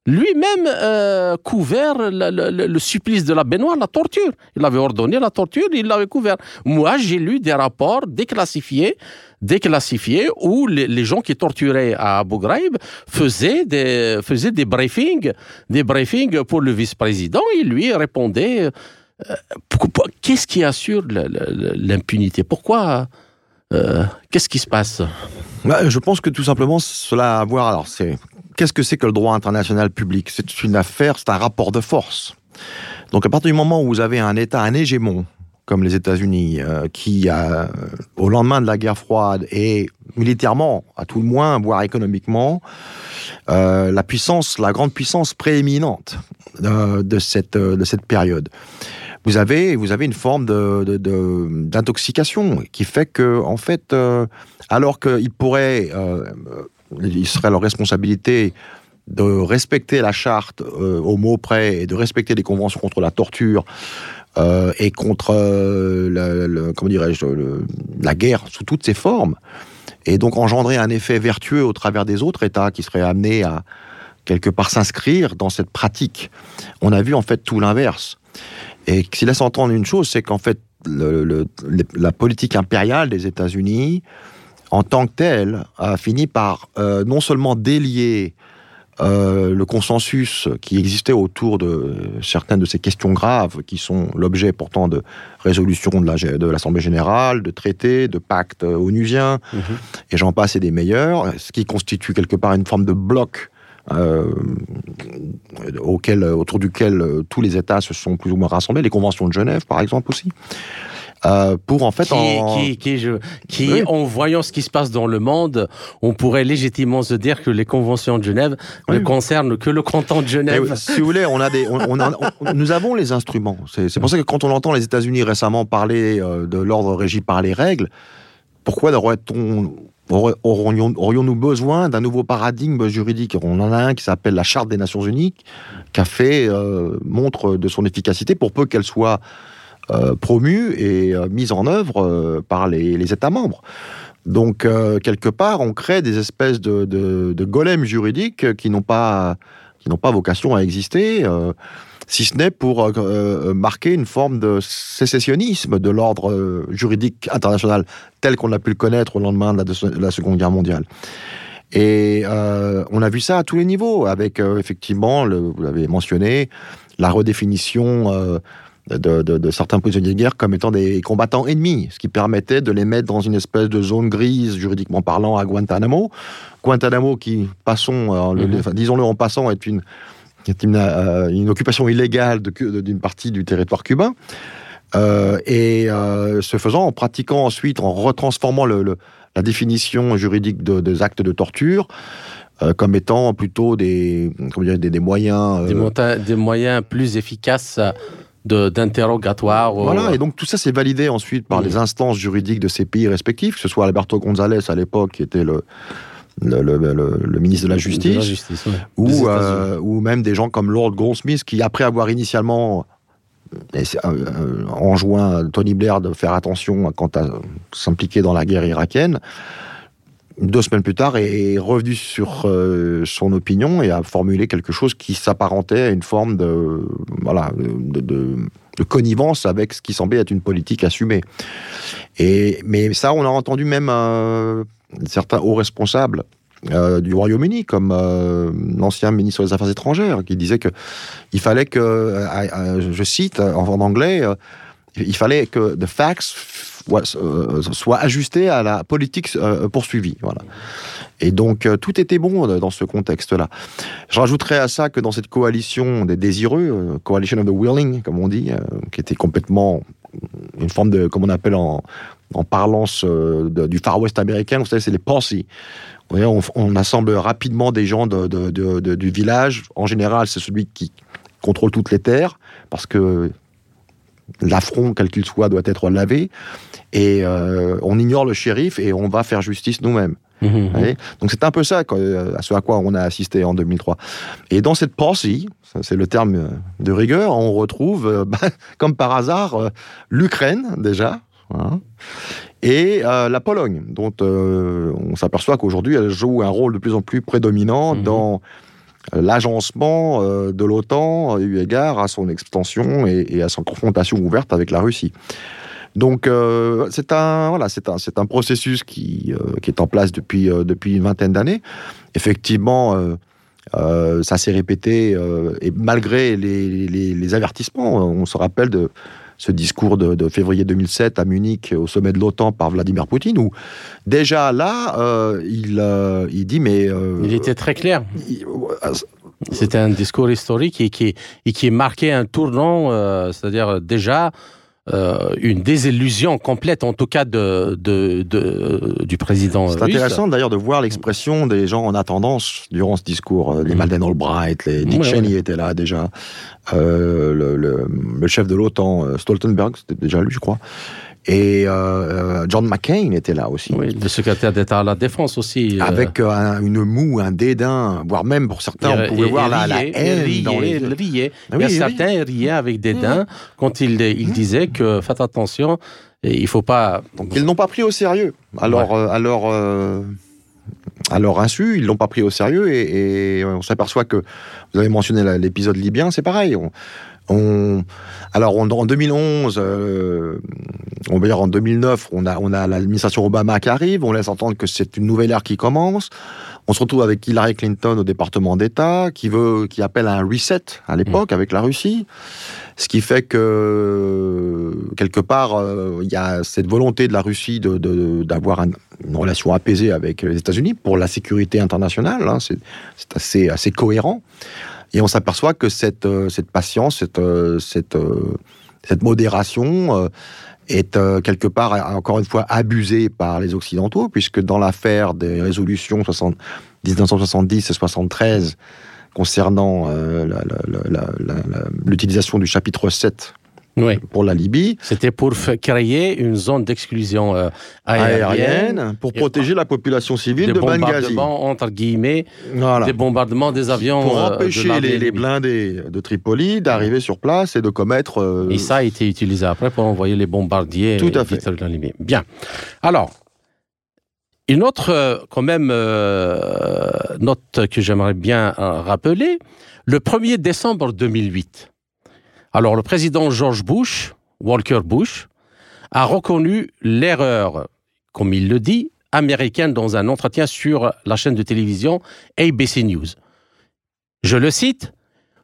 lui-même euh, couvert le, supplice de la baignoire, la torture. Il avait ordonné la torture, il l'avait couvert. Moi, j'ai lu des rapports déclassifiés, déclassifiés où les, gens qui torturaient à Abu Ghraib faisaient des, faisaient des briefings, des briefings pour le vice-président. Il lui répondait euh, qu'est-ce qui assure l'impunité? Pourquoi euh, Qu'est-ce qui se passe? Bah, Je pense que tout simplement, cela a à voir. Alors, c'est qu'est-ce que c'est que le droit international public? C'est une affaire, c'est un rapport de force. Donc à partir du moment où vous avez un État, un hégémon, comme les États-Unis, euh, qui, euh, au lendemain de la guerre froide, et militairement, à tout le moins, voire économiquement, euh, la puissance, la grande puissance prééminente de, cette, de cette période. Vous avez, vous avez une forme d'intoxication de, qui fait que, en fait, alors qu'il pourrait il serait leur responsabilité de respecter la charte euh, au mot près et de respecter les conventions contre la torture euh, et contre euh, comment dirais-je la guerre sous toutes ses formes et donc engendrer un effet vertueux au travers des autres États qui seraient amenés à quelque part s'inscrire dans cette pratique. On a vu en fait tout l'inverse. Et qui laisse entendre une chose, c'est qu'en fait la politique impériale des États-Unis en tant que tel, a fini par euh, non seulement délier euh, le consensus qui existait autour de certaines de ces questions graves qui sont l'objet pourtant de résolutions de l'Assemblée générale, de traités, de pactes onusiens, mhm. et j'en passe et des meilleurs, ce qui constitue quelque part une forme de bloc euh, auquel, autour duquel tous les États se sont plus ou moins rassemblés, les conventions de Genève par exemple aussi. Euh, pour en fait... Qui, en... qui, qui, je, qui en voyant ce qui se passe dans le monde, on pourrait légitimement se dire que les conventions de Genève ne concernent que le canton de Genève. si vous voulez, on a des, on, nous avons les instruments. C'est pour ça que quand on entend les États-Unis récemment parler euh, de l'ordre régi par les règles, pourquoi aurait-on aurions-nous besoin d'un nouveau paradigme juridique? On en a un qui s'appelle la Charte des Nations Unies, qui a fait euh, montre de son efficacité pour peu qu'elle soit promue et euh, mise en œuvre euh, par les, États membres. Donc, quelque part, on crée des espèces de, golems juridiques qui n'ont pas, qui n'ont pas vocation à exister. si ce n'est pour euh, euh, marquer une forme de sécessionnisme de l'ordre euh, juridique international tel qu'on a pu le connaître au lendemain de la, de la Seconde Guerre mondiale. Et euh, on a vu ça à tous les niveaux, avec euh, effectivement, vous l'avez mentionné, la redéfinition euh, de, de- de certains prisonniers de guerre comme étant des combattants ennemis, ce qui permettait de les mettre dans une espèce de zone grise, juridiquement parlant, à Guantanamo. Guantanamo, qui, passons, euh, Mhm. disons-le en passant, est une, est une, euh, une occupation illégale d'une partie du territoire cubain. Euh, et euh, ce faisant, en pratiquant ensuite, en retransformant le- le- la définition juridique de- des actes de torture euh, comme étant plutôt des, comment dire, des, des moyens. euh, Des, moyens plus efficaces d'interrogatoire. Voilà, et donc tout ça c'est validé ensuite par les instances juridiques de ces pays respectifs, que ce soit Alberto González à l'époque, qui était le, le, le- le- le ministre de la de Justice, la justice, ouais. Des ou, euh, ou même des gens comme Lord Goldsmith, qui après avoir initialement euh, euh, enjoint Tony Blair de faire attention quant à s'impliquer dans la guerre irakienne, deux semaines plus tard est revenu sur euh, son opinion et a formulé quelque chose qui s'apparentait à une forme de voilà de, connivence avec ce qui semblait être une politique assumée. Et mais ça, on a entendu même certains hauts responsables euh, du Royaume-Uni, comme euh, l'ancien ministre des Affaires étrangères, qui disait que il fallait que, je cite en, en anglais, il fallait que the facts was- euh, soient ajustés à la politique euh, poursuivie. Voilà. Et donc euh, tout était bon dans ce contexte-là. Je rajouterais à ça que dans cette coalition des désireux, coalition of the willing, comme on dit, qui était complètement une forme de, comme on appelle en, en parlance du Far West américain, vous savez, c'est les voyez, on, assemble rapidement des gens de- du village. En général, c'est celui qui contrôle toutes les terres, parce que l'affront, quel qu'il soit, doit être lavé. Et euh, on ignore le shérif et on va faire justice nous-mêmes. Vous voyez? Donc c'est un peu ça, euh, à ce à quoi on a assisté en 2003. Et dans cette ça, c'est le terme euh, de rigueur, on retrouve, (laughs) bah, comme par hasard, l'Ukraine déjà, hein, et euh, la Pologne, dont euh, on s'aperçoit qu'aujourd'hui elle joue un rôle de plus en plus prédominant Mhm. dans l'agencement euh, de l'OTAN, eu égard à son extension et, à son confrontation ouverte avec la Russie. Donc euh, c'est un voilà c'est un un processus qui euh, est en place depuis euh, depuis une vingtaine d'années. Effectivement, euh, euh, ça s'est répété euh, et malgré les avertissements, on se rappelle de ce discours de, de février 2007 à Munich au sommet de l'OTAN par Vladimir Poutine où déjà là euh, il euh, il dit mais euh, Il était très clair. C'était un discours historique et qui, et qui marquait un tournant, c'est-à-dire déjà euh, une désillusion complète, en tout cas de, de, de- du président C'est intéressant d'ailleurs de voir l'expression des gens en attendance durant ce discours. Euh, Les Mhm. Madeleine Albright, les Dick Cheney étaient là déjà. Euh, le, le- le chef de l'OTAN, Stoltenberg, c'était déjà lui, je crois. Et euh, euh, John McCain était là aussi. Oui, le secrétaire d'État à la Défense aussi. euh, Avec euh, un- une moue, un dédain, voire même pour certains, il- on pouvait voir il la, la riait, il haine riait, dans les il yeux. riait. Ah Il y a oui, oui. certains ils riaient avec dédain quand il, il disait que faites attention, et il faut pas. Donc ils n'ont pas pris au sérieux. Alors, euh, à leur, à leur insu, ils l'ont pas pris au sérieux et, et on s'aperçoit que vous avez mentionné la- l'épisode libyen, c'est pareil. On, on- alors en 2011, euh, on va dire en 2009, on a, on a l'administration Obama qui arrive, on laisse entendre que c'est une nouvelle ère qui commence. On se retrouve avec Hillary Clinton au département d'État, qui veut, qui appelle à un reset à l'époque avec la Russie. Ce qui fait que, quelque part, euh, il y a cette volonté de la Russie d'avoir un- une relation apaisée avec les États-Unis pour la sécurité internationale. hein, c'est assez cohérent. Et on s'aperçoit que cette, euh, cette patience, cette, euh, cette, euh, cette modération est quelque part, encore une fois, abusée par les Occidentaux, puisque dans l'affaire des résolutions 60 1970 et 73 concernant l'utilisation du chapitre 7 Oui. pour la Libye, C'était pour créer une zone d'exclusion euh, aérienne, aérienne, pour protéger la population civile des de Benghazi. entre guillemets, Voilà. des bombardements des avions Pour euh, empêcher les, les blindés de Tripoli d'arriver sur place et de commettre. euh, Et ça a été utilisé après pour envoyer les bombardiers. Tout à fait. la Libye. Bien. Alors, une autre, euh, quand même, note que j'aimerais bien rappeler, le 1er décembre 2008, Alors le président George Bush, Walker Bush, a reconnu l'erreur, comme il le dit, américaine dans un entretien sur la chaîne de télévision ABC News. Je le cite,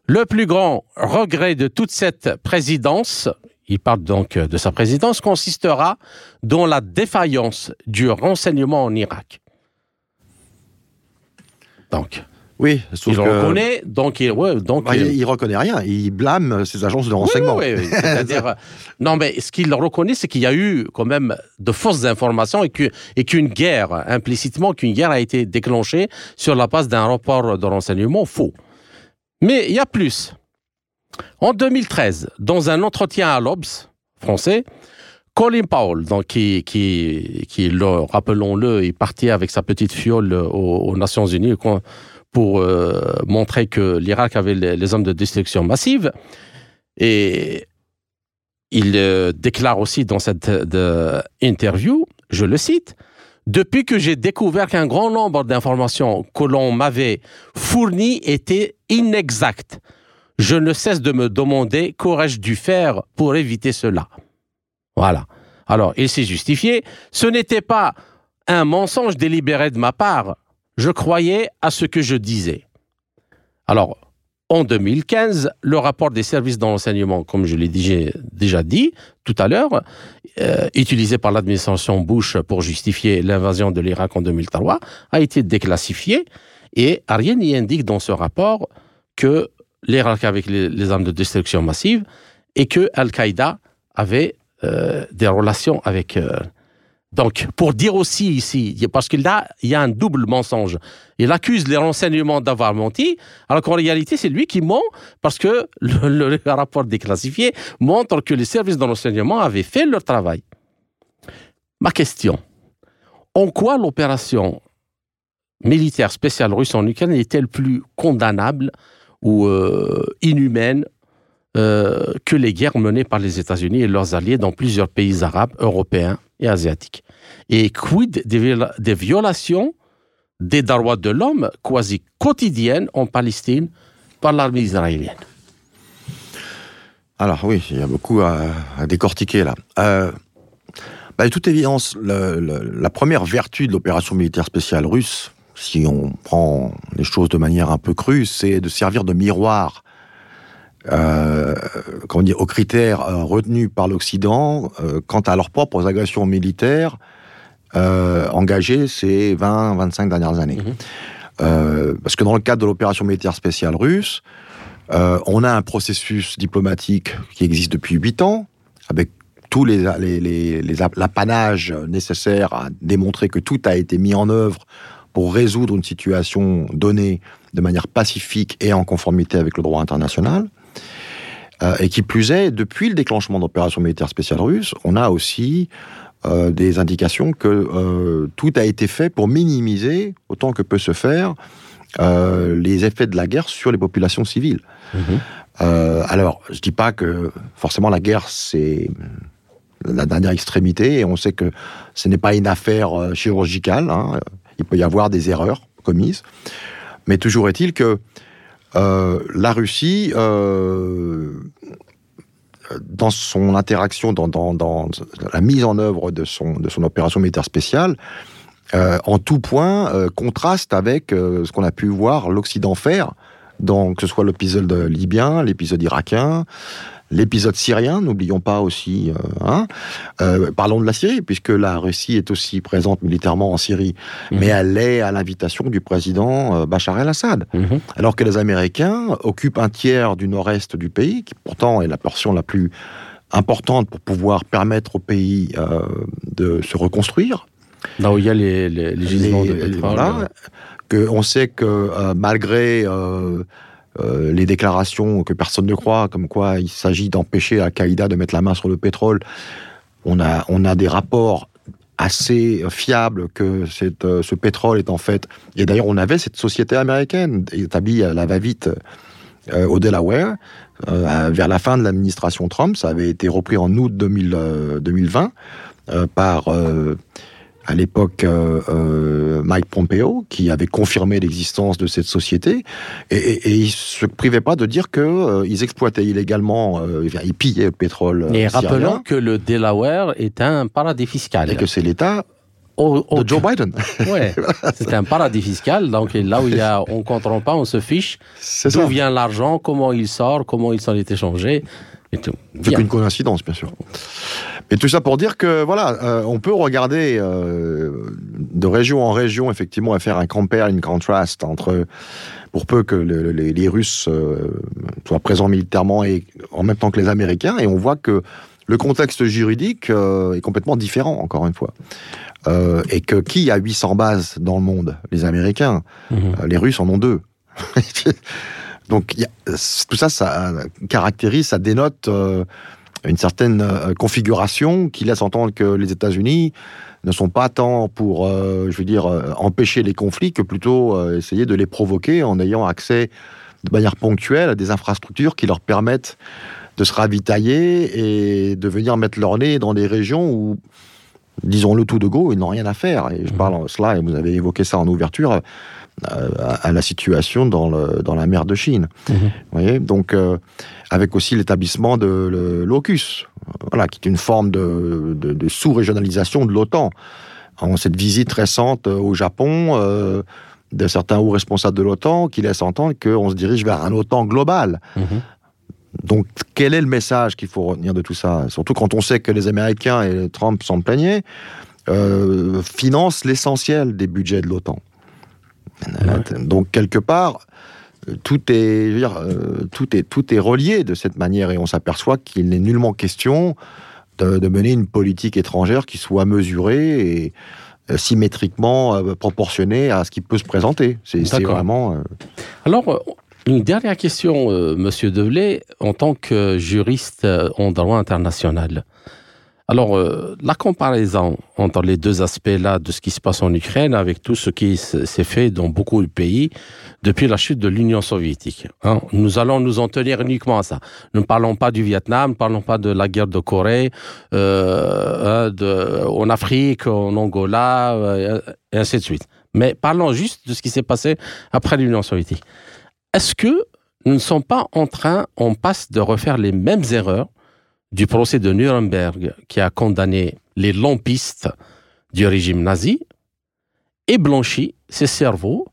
le plus grand regret de toute cette présidence, il parle donc de sa présidence, consistera dans la défaillance du renseignement en Irak. Donc, Oui, il que- reconnaît, donc il, ouais, donc Bah, il- il, il reconnaît rien. Il blâme ses agences de renseignement. Oui, oui, oui. C'est-à-dire, (laughs) euh, non, mais ce qu'il reconnaît, c'est qu'il y a eu quand même de fausses informations et que- et qu'une guerre, implicitement, qu'une guerre a été déclenchée sur la base d'un rapport de renseignement faux. Mais il y a plus. En 2013, dans un entretien à l'Obs français, Colin Powell, donc qui, qui, qui le- rappelons-le, est parti avec sa petite fiole aux, aux Nations Unies pour euh, montrer que l'Irak avait les, armes de destruction massive. Et il euh, déclare aussi dans cette interview, je le cite, Depuis que j'ai découvert qu'un grand nombre d'informations que l'on m'avait fournies étaient inexactes, je ne cesse de me demander qu'aurais-je dû faire pour éviter cela. Voilà. Alors, il s'est justifié. Ce n'était pas un mensonge délibéré de ma part. Je croyais à ce que je disais. Alors, en 2015, le rapport des services de renseignement, comme je l'ai déjà- dit tout à l'heure, euh, utilisé par l'administration Bush pour justifier l'invasion de l'Irak en 2003, a été déclassifié et rien n'y indique dans ce rapport que l'Irak les, les armes de destruction massive et que Al-Qaïda avait euh, des relations avec... euh, donc, pour dire aussi ici, parce que là, il y a un double mensonge. Il accuse les renseignements d'avoir menti, alors qu'en réalité, c'est lui qui ment, parce que le, rapport déclassifié montre que les services de renseignement avaient fait leur travail. Ma question, en quoi l'opération militaire spéciale russe en Ukraine est-elle plus condamnable ou euh, inhumaine euh, que les guerres menées par les États-Unis et leurs alliés dans plusieurs pays arabes, européens? Et asiatiques Et quid des, des violations des droits de l'homme quasi quotidiennes en Palestine par l'armée israélienne? Alors oui, il y a beaucoup à, décortiquer là. Euh, bah, de toute évidence, la première vertu de l'opération militaire spéciale russe, si on prend les choses de manière un peu crue, c'est de servir de miroir euh, comment dire, aux critères euh, retenus par l'Occident euh, quant à leurs propres agressions militaires euh, engagées ces 20-25 dernières années. Mhm. Euh, parce que dans le cadre de l'opération militaire spéciale russe, on a un processus diplomatique qui existe depuis huit ans, avec tous les, les, les, les l'apanage nécessaire à démontrer que tout a été mis en œuvre pour résoudre une situation donnée de manière pacifique et en conformité avec le droit international. Euh, et qui plus est, depuis le déclenchement d'opérations militaires spéciales russes, on a aussi euh, des indications que euh, tout a été fait pour minimiser, autant que peut se faire, les effets de la guerre sur les populations civiles. Euh, alors, je dis pas que forcément la guerre c'est la dernière extrémité, et on sait que ce n'est pas une affaire chirurgicale. hein. Il peut y avoir des erreurs commises, mais toujours est-il que la Russie, euh, dans son interaction, dans, la mise en œuvre de son, opération militaire spéciale, euh, en tout point euh, contraste avec euh, ce qu'on a pu voir l'Occident faire, que ce soit l'épisode libyen, l'épisode irakien, l'épisode syrien, n'oublions pas aussi. euh, hein. Euh, parlons de la Syrie, puisque la Russie est aussi présente militairement en Syrie, Mhm. mais elle est à l'invitation du président euh, Bachar el-Assad. Mhm. Alors que les Américains occupent un tiers du nord-est du pays, qui pourtant est la portion la plus importante pour pouvoir permettre au pays euh, de se reconstruire. Là où il y a les, les, les gisements de pétrole. voilà. que on sait que euh, malgré euh, euh, les déclarations que personne ne croit, comme quoi il s'agit d'empêcher Al-Qaïda de mettre la main sur le pétrole, on a, on a des rapports assez fiables que euh, ce pétrole est en fait... Et d'ailleurs, on avait cette société américaine établie à la va-vite euh, au Delaware, vers la fin de l'administration Trump. Ça avait été repris en août 2000, euh, 2020 euh, par... euh, à l'époque Mike Pompeo, qui avait confirmé l'existence de cette société, et, et, et, ils se privaient pas de dire que ils exploitaient illégalement, ils pillaient le pétrole. Et rappelons que le Delaware est un paradis fiscal. Et que c'est l'État de Joe Biden. (laughs) Ouais, c'est un paradis fiscal. Donc là où il y a, on ne comprend pas, on se fiche. D'où vient l'argent, comment il sort, comment il s'en C'est qu'une coïncidence, bien sûr. Mais tout ça pour dire que voilà, euh, on peut regarder euh, de région en région effectivement et faire un compare, une contrast entre pour peu que les, les, Russes euh, soient présents militairement et en même temps que les Américains, et on voit que le contexte juridique est complètement différent, encore une fois. Et que qui a 800 bases dans le monde? Les Américains. Mhm. Euh, les Russes en ont deux. (laughs) Donc tout ça, ça caractérise, ça dénote euh, une certaine configuration qui laisse entendre que les États-Unis ne sont pas tant pour, je veux dire, empêcher les conflits que plutôt essayer de les provoquer en ayant accès de manière ponctuelle à des infrastructures qui leur permettent de se ravitailler et de venir mettre leur nez dans des régions où disons-le tout de go, ils n'ont rien à faire. Et je mmh. parle cela, et vous avez évoqué ça en ouverture, euh, à, la situation dans, le, dans la mer de Chine. Mmh. Vous voyez Donc, euh, avec aussi l'établissement de l'OCUS, voilà, qui est une forme de, de, sous-régionalisation de l'OTAN. En cette visite récente euh, au Japon, de certains hauts responsables de l'OTAN qui laissent entendre qu'on se dirige vers un OTAN global. Mmh. Donc, quel est le message qu'il faut retenir de tout ça? Surtout quand on sait que les Américains et Trump s'en plaignaient, euh, financent l'essentiel des budgets de l'OTAN. Donc, quelque part, tout est, euh, tout, est, tout est relié de cette manière et on s'aperçoit qu'il n'est nullement question de, mener une politique étrangère qui soit mesurée et euh, symétriquement proportionnée à ce qui peut se présenter. C'est vraiment. Alors, une dernière question, euh, Monsieur Develay, en tant que juriste euh, en droit international. Alors, euh, la comparaison entre les deux aspects-là de ce qui se passe en Ukraine avec tout ce qui s'est fait dans beaucoup de pays depuis la chute de l'Union soviétique. Hein. Nous allons nous en tenir uniquement à ça. Nous ne parlons pas du Vietnam, ne parlons pas de la guerre de Corée, hein, de, en Afrique, en Angola, et ainsi de suite. Mais parlons juste de ce qui s'est passé après l'Union soviétique. Est-ce que nous ne sommes pas en train, on passe de refaire les mêmes erreurs du procès de Nuremberg qui a condamné les lampistes du régime nazi et blanchi ces cerveaux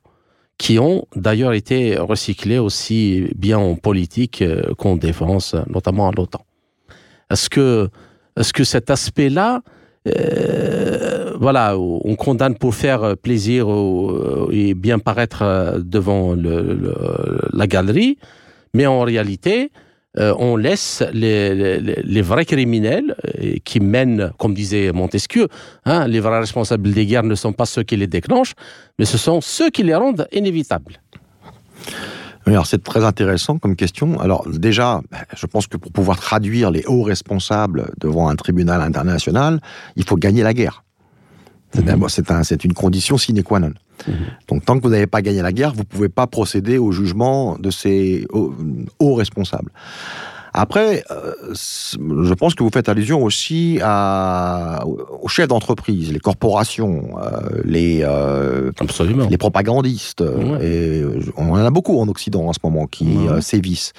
qui ont d'ailleurs été recyclés aussi bien en politique euh, qu'en défense, notamment à l'OTAN. Est-ce que, est-ce que cet aspect-là euh, voilà, on condamne pour faire plaisir et bien paraître euh, devant la galerie, mais en réalité, euh, on laisse les, vrais criminels qui mènent, comme disait Montesquieu, hein, les vrais responsables des guerres ne sont pas ceux qui les déclenchent, mais ce sont ceux qui les rendent inévitables. Alors c'est très intéressant comme question. Alors déjà, je pense que pour pouvoir traduire les hauts responsables devant un tribunal international, il faut gagner la guerre. C'est mhm. une condition sine qua non. Donc tant que vous n'avez pas gagné la guerre, vous ne pouvez pas procéder au jugement de ces hauts responsables. Après, euh, je pense que vous faites allusion aussi à, aux chefs d'entreprise, les corporations, euh, les, euh, les propagandistes. Et on en a beaucoup en Occident en ce moment qui sévissent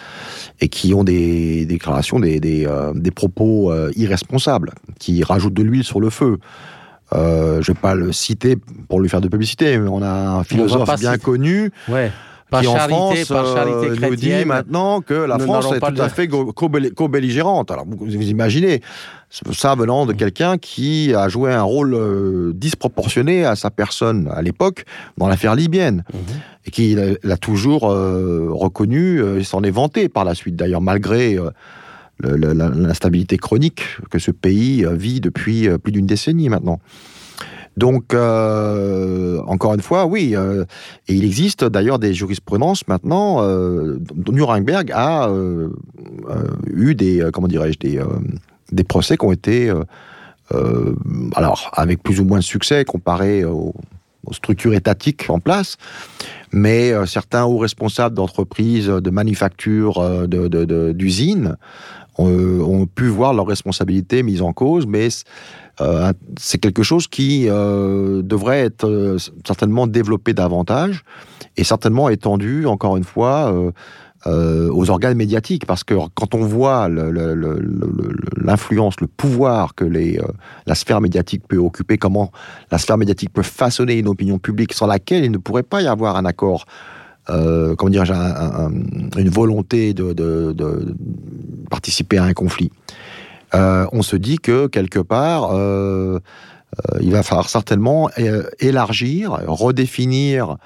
et qui ont des, déclarations, des, des, des propos irresponsables, qui rajoutent de l'huile sur le feu. Je je vais pas le citer pour lui faire de publicité, mais on a un philosophe bien connu ouais. qui en France par charité euh, nous dit maintenant que la France est tout à fait co-belligérante. Alors vous, imaginez ça venant de quelqu'un qui a joué un rôle euh, disproportionné à sa personne à l'époque dans l'affaire libyenne mhm. et qui l'a toujours euh, reconnu et s'en est vanté par la suite d'ailleurs malgré l'instabilité chronique que ce pays vit depuis plus d'une décennie maintenant. Donc, euh, encore une fois, oui, euh, et il existe d'ailleurs des jurisprudences maintenant. Euh, Nuremberg a eu des, comment dirais-je, des, des procès qui ont été, alors, avec plus ou moins de succès comparé aux, structures étatiques en place, mais certains hauts responsables d'entreprises, de manufactures, d'usines ont pu voir leurs responsabilités mises en cause, mais euh, c'est quelque chose qui euh, devrait être euh, certainement développé davantage et certainement étendu, encore une fois, aux organes médiatiques. Parce que quand on voit l'influence, le, pouvoir que la sphère médiatique peut occuper, comment la sphère médiatique peut façonner une opinion publique sans laquelle il ne pourrait pas y avoir un accord comment dirais-je, une volonté de, participer à un conflit. Euh, on se dit que quelque part, euh, euh, il va falloir certainement élargir, redéfinir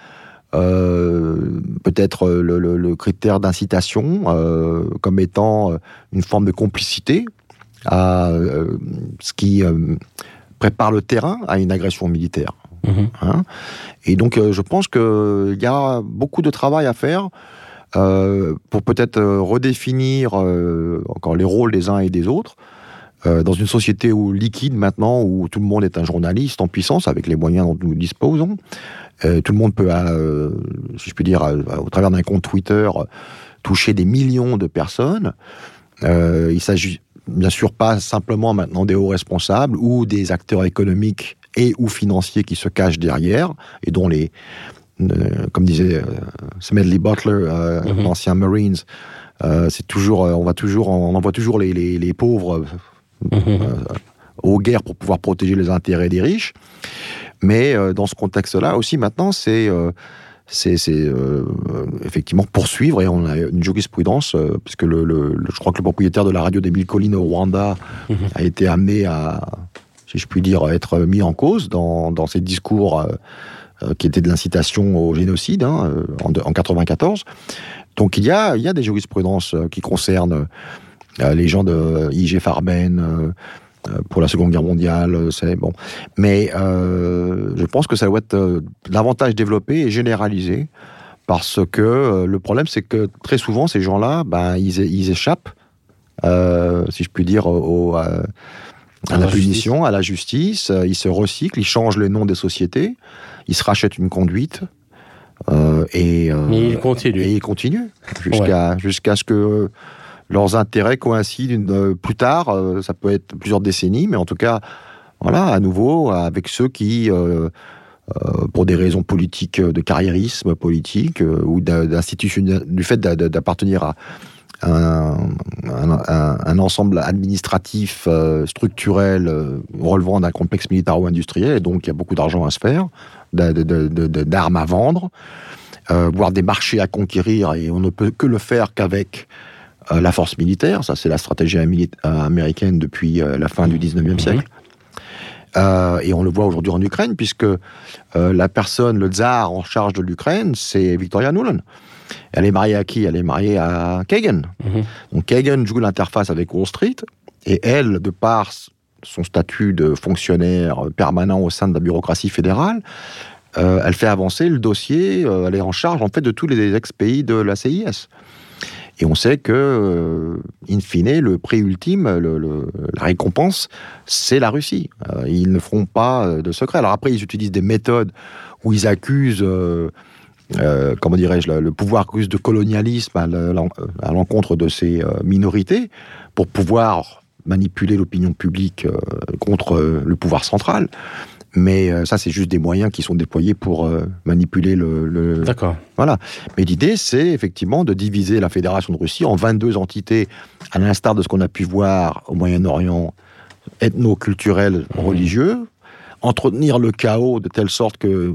peut-être le, critère d'incitation comme étant une forme de complicité à ce qui prépare le terrain à une agression militaire. Mhm. Hein. Et donc, je pense qu'il y a beaucoup de travail à faire pour peut-être redéfinir encore les rôles des uns et des autres, euh, dans une société où liquide maintenant, où tout le monde est un journaliste en puissance avec les moyens dont nous disposons, euh, tout le monde peut, euh, si je puis dire, au travers d'un compte Twitter, toucher des millions de personnes. il s'agit bien sûr pas simplement maintenant des hauts responsables ou des acteurs économiques et ou financiers qui se cachent derrière et dont les, comme disait Smedley Butler, mm-hmm. l'ancien Marines, c'est toujours, on va toujours, on envoie toujours les, les, les pauvres euh, aux guerres pour pouvoir protéger les intérêts des riches. Mais euh, dans ce contexte-là aussi, maintenant, c'est euh, c'est effectivement poursuivre et on a une jurisprudence puisque le, je crois que le propriétaire de la radio des mille collines au Rwanda mhm. a été amené à, si je puis dire, être mis en cause dans, dans ses discours qui étaient de l'incitation au génocide hein, en, en 94. Donc il y a, il y a des jurisprudences qui concernent euh, les gens de IG Farben euh, euh, pour la Seconde Guerre mondiale, c'est bon. Mais je pense que ça doit être davantage développé et généralisé parce que le problème, c'est que très souvent, ces gens-là, ben, ils, échappent, si je puis dire, au, à, la, punition, à la justice. Ils se recyclent, ils changent le nom des sociétés, ils se rachètent une conduite. et, ils continuent. Et ils continuent jusqu'à jusqu'à ce que leurs intérêts coïncident euh, plus tard, euh, ça peut être plusieurs décennies, mais en tout cas, voilà, à nouveau, avec ceux qui, euh, pour des raisons politiques, de carriérisme politique, ou d'institution, du fait d'appartenir à un, ensemble administratif, structurel, relevant d'un complexe militaire ou industriel, et donc il y a beaucoup d'argent à se faire, d'armes à vendre, voire des marchés à conquérir, et on ne peut que le faire qu'avec euh, la force militaire, ça c'est la stratégie euh, américaine depuis euh, la fin du 19e mhm. siècle. et on le voit aujourd'hui en Ukraine, puisque la personne, le tsar en charge de l'Ukraine, c'est Victoria Nuland. Elle est mariée à qui? Elle est mariée à Kagan. Mhm. Donc Kagan joue l'interface avec Wall Street, et elle, de par son statut de fonctionnaire permanent au sein de la bureaucratie fédérale, elle fait avancer le dossier, elle est en charge en fait de tous les ex-pays de la CIS. Et on sait que, euh, in fine, le prix ultime, la récompense, c'est la Russie. Euh, ils ne feront pas euh, de secret. Alors après, ils utilisent des méthodes où ils accusent, comment dirais-je, le, pouvoir russe de colonialisme à l'encontre de ces minorités pour pouvoir manipuler l'opinion publique contre le pouvoir central. Mais euh, ça, c'est juste des moyens qui sont déployés pour euh, manipuler le. D'accord. Voilà. Mais l'idée, c'est effectivement de diviser la Fédération de Russie en 22 entités, à l'instar de ce qu'on a pu voir au Moyen-Orient, ethno-culturel, mmh. religieux, entretenir le chaos de telle sorte que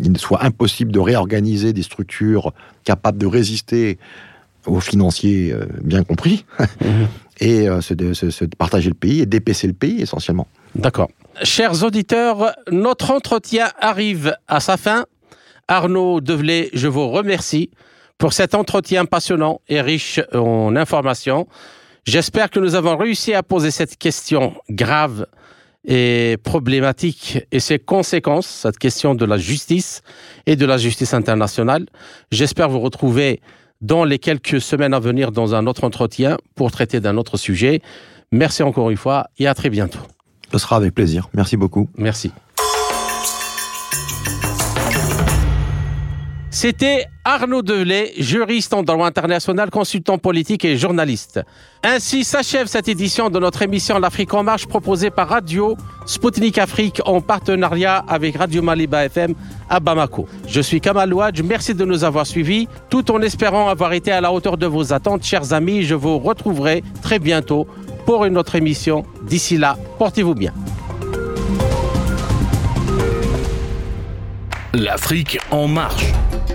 il soit impossible de réorganiser des structures capables de résister aux financiers euh, bien compris, mmh. (laughs) et se, se partager le pays et d'épaisser le pays essentiellement. D'accord. Chers auditeurs, notre entretien arrive à sa fin. Arnaud Develay, je vous remercie pour cet entretien passionnant et riche en informations. J'espère que nous avons réussi à poser cette question grave et problématique et ses conséquences, cette question de la justice et de la justice internationale. J'espère vous retrouver dans les quelques semaines à venir dans un autre entretien pour traiter d'un autre sujet. Merci encore une fois et à très bientôt. Ce sera avec plaisir. Merci beaucoup. Merci. C'était Arnaud Delay, juriste en droit international, consultant politique et journaliste. Ainsi s'achève cette édition de notre émission L'Afrique en marche proposée par Radio Sputnik Afrique en partenariat avec Radio Maliba FM à Bamako. Je suis Kamal Ouadj, merci de nous avoir suivis, tout en espérant avoir été à la hauteur de vos attentes. Chers amis, je vous retrouverai très bientôt pour une autre émission. D'ici là, portez-vous bien. L'Afrique en marche,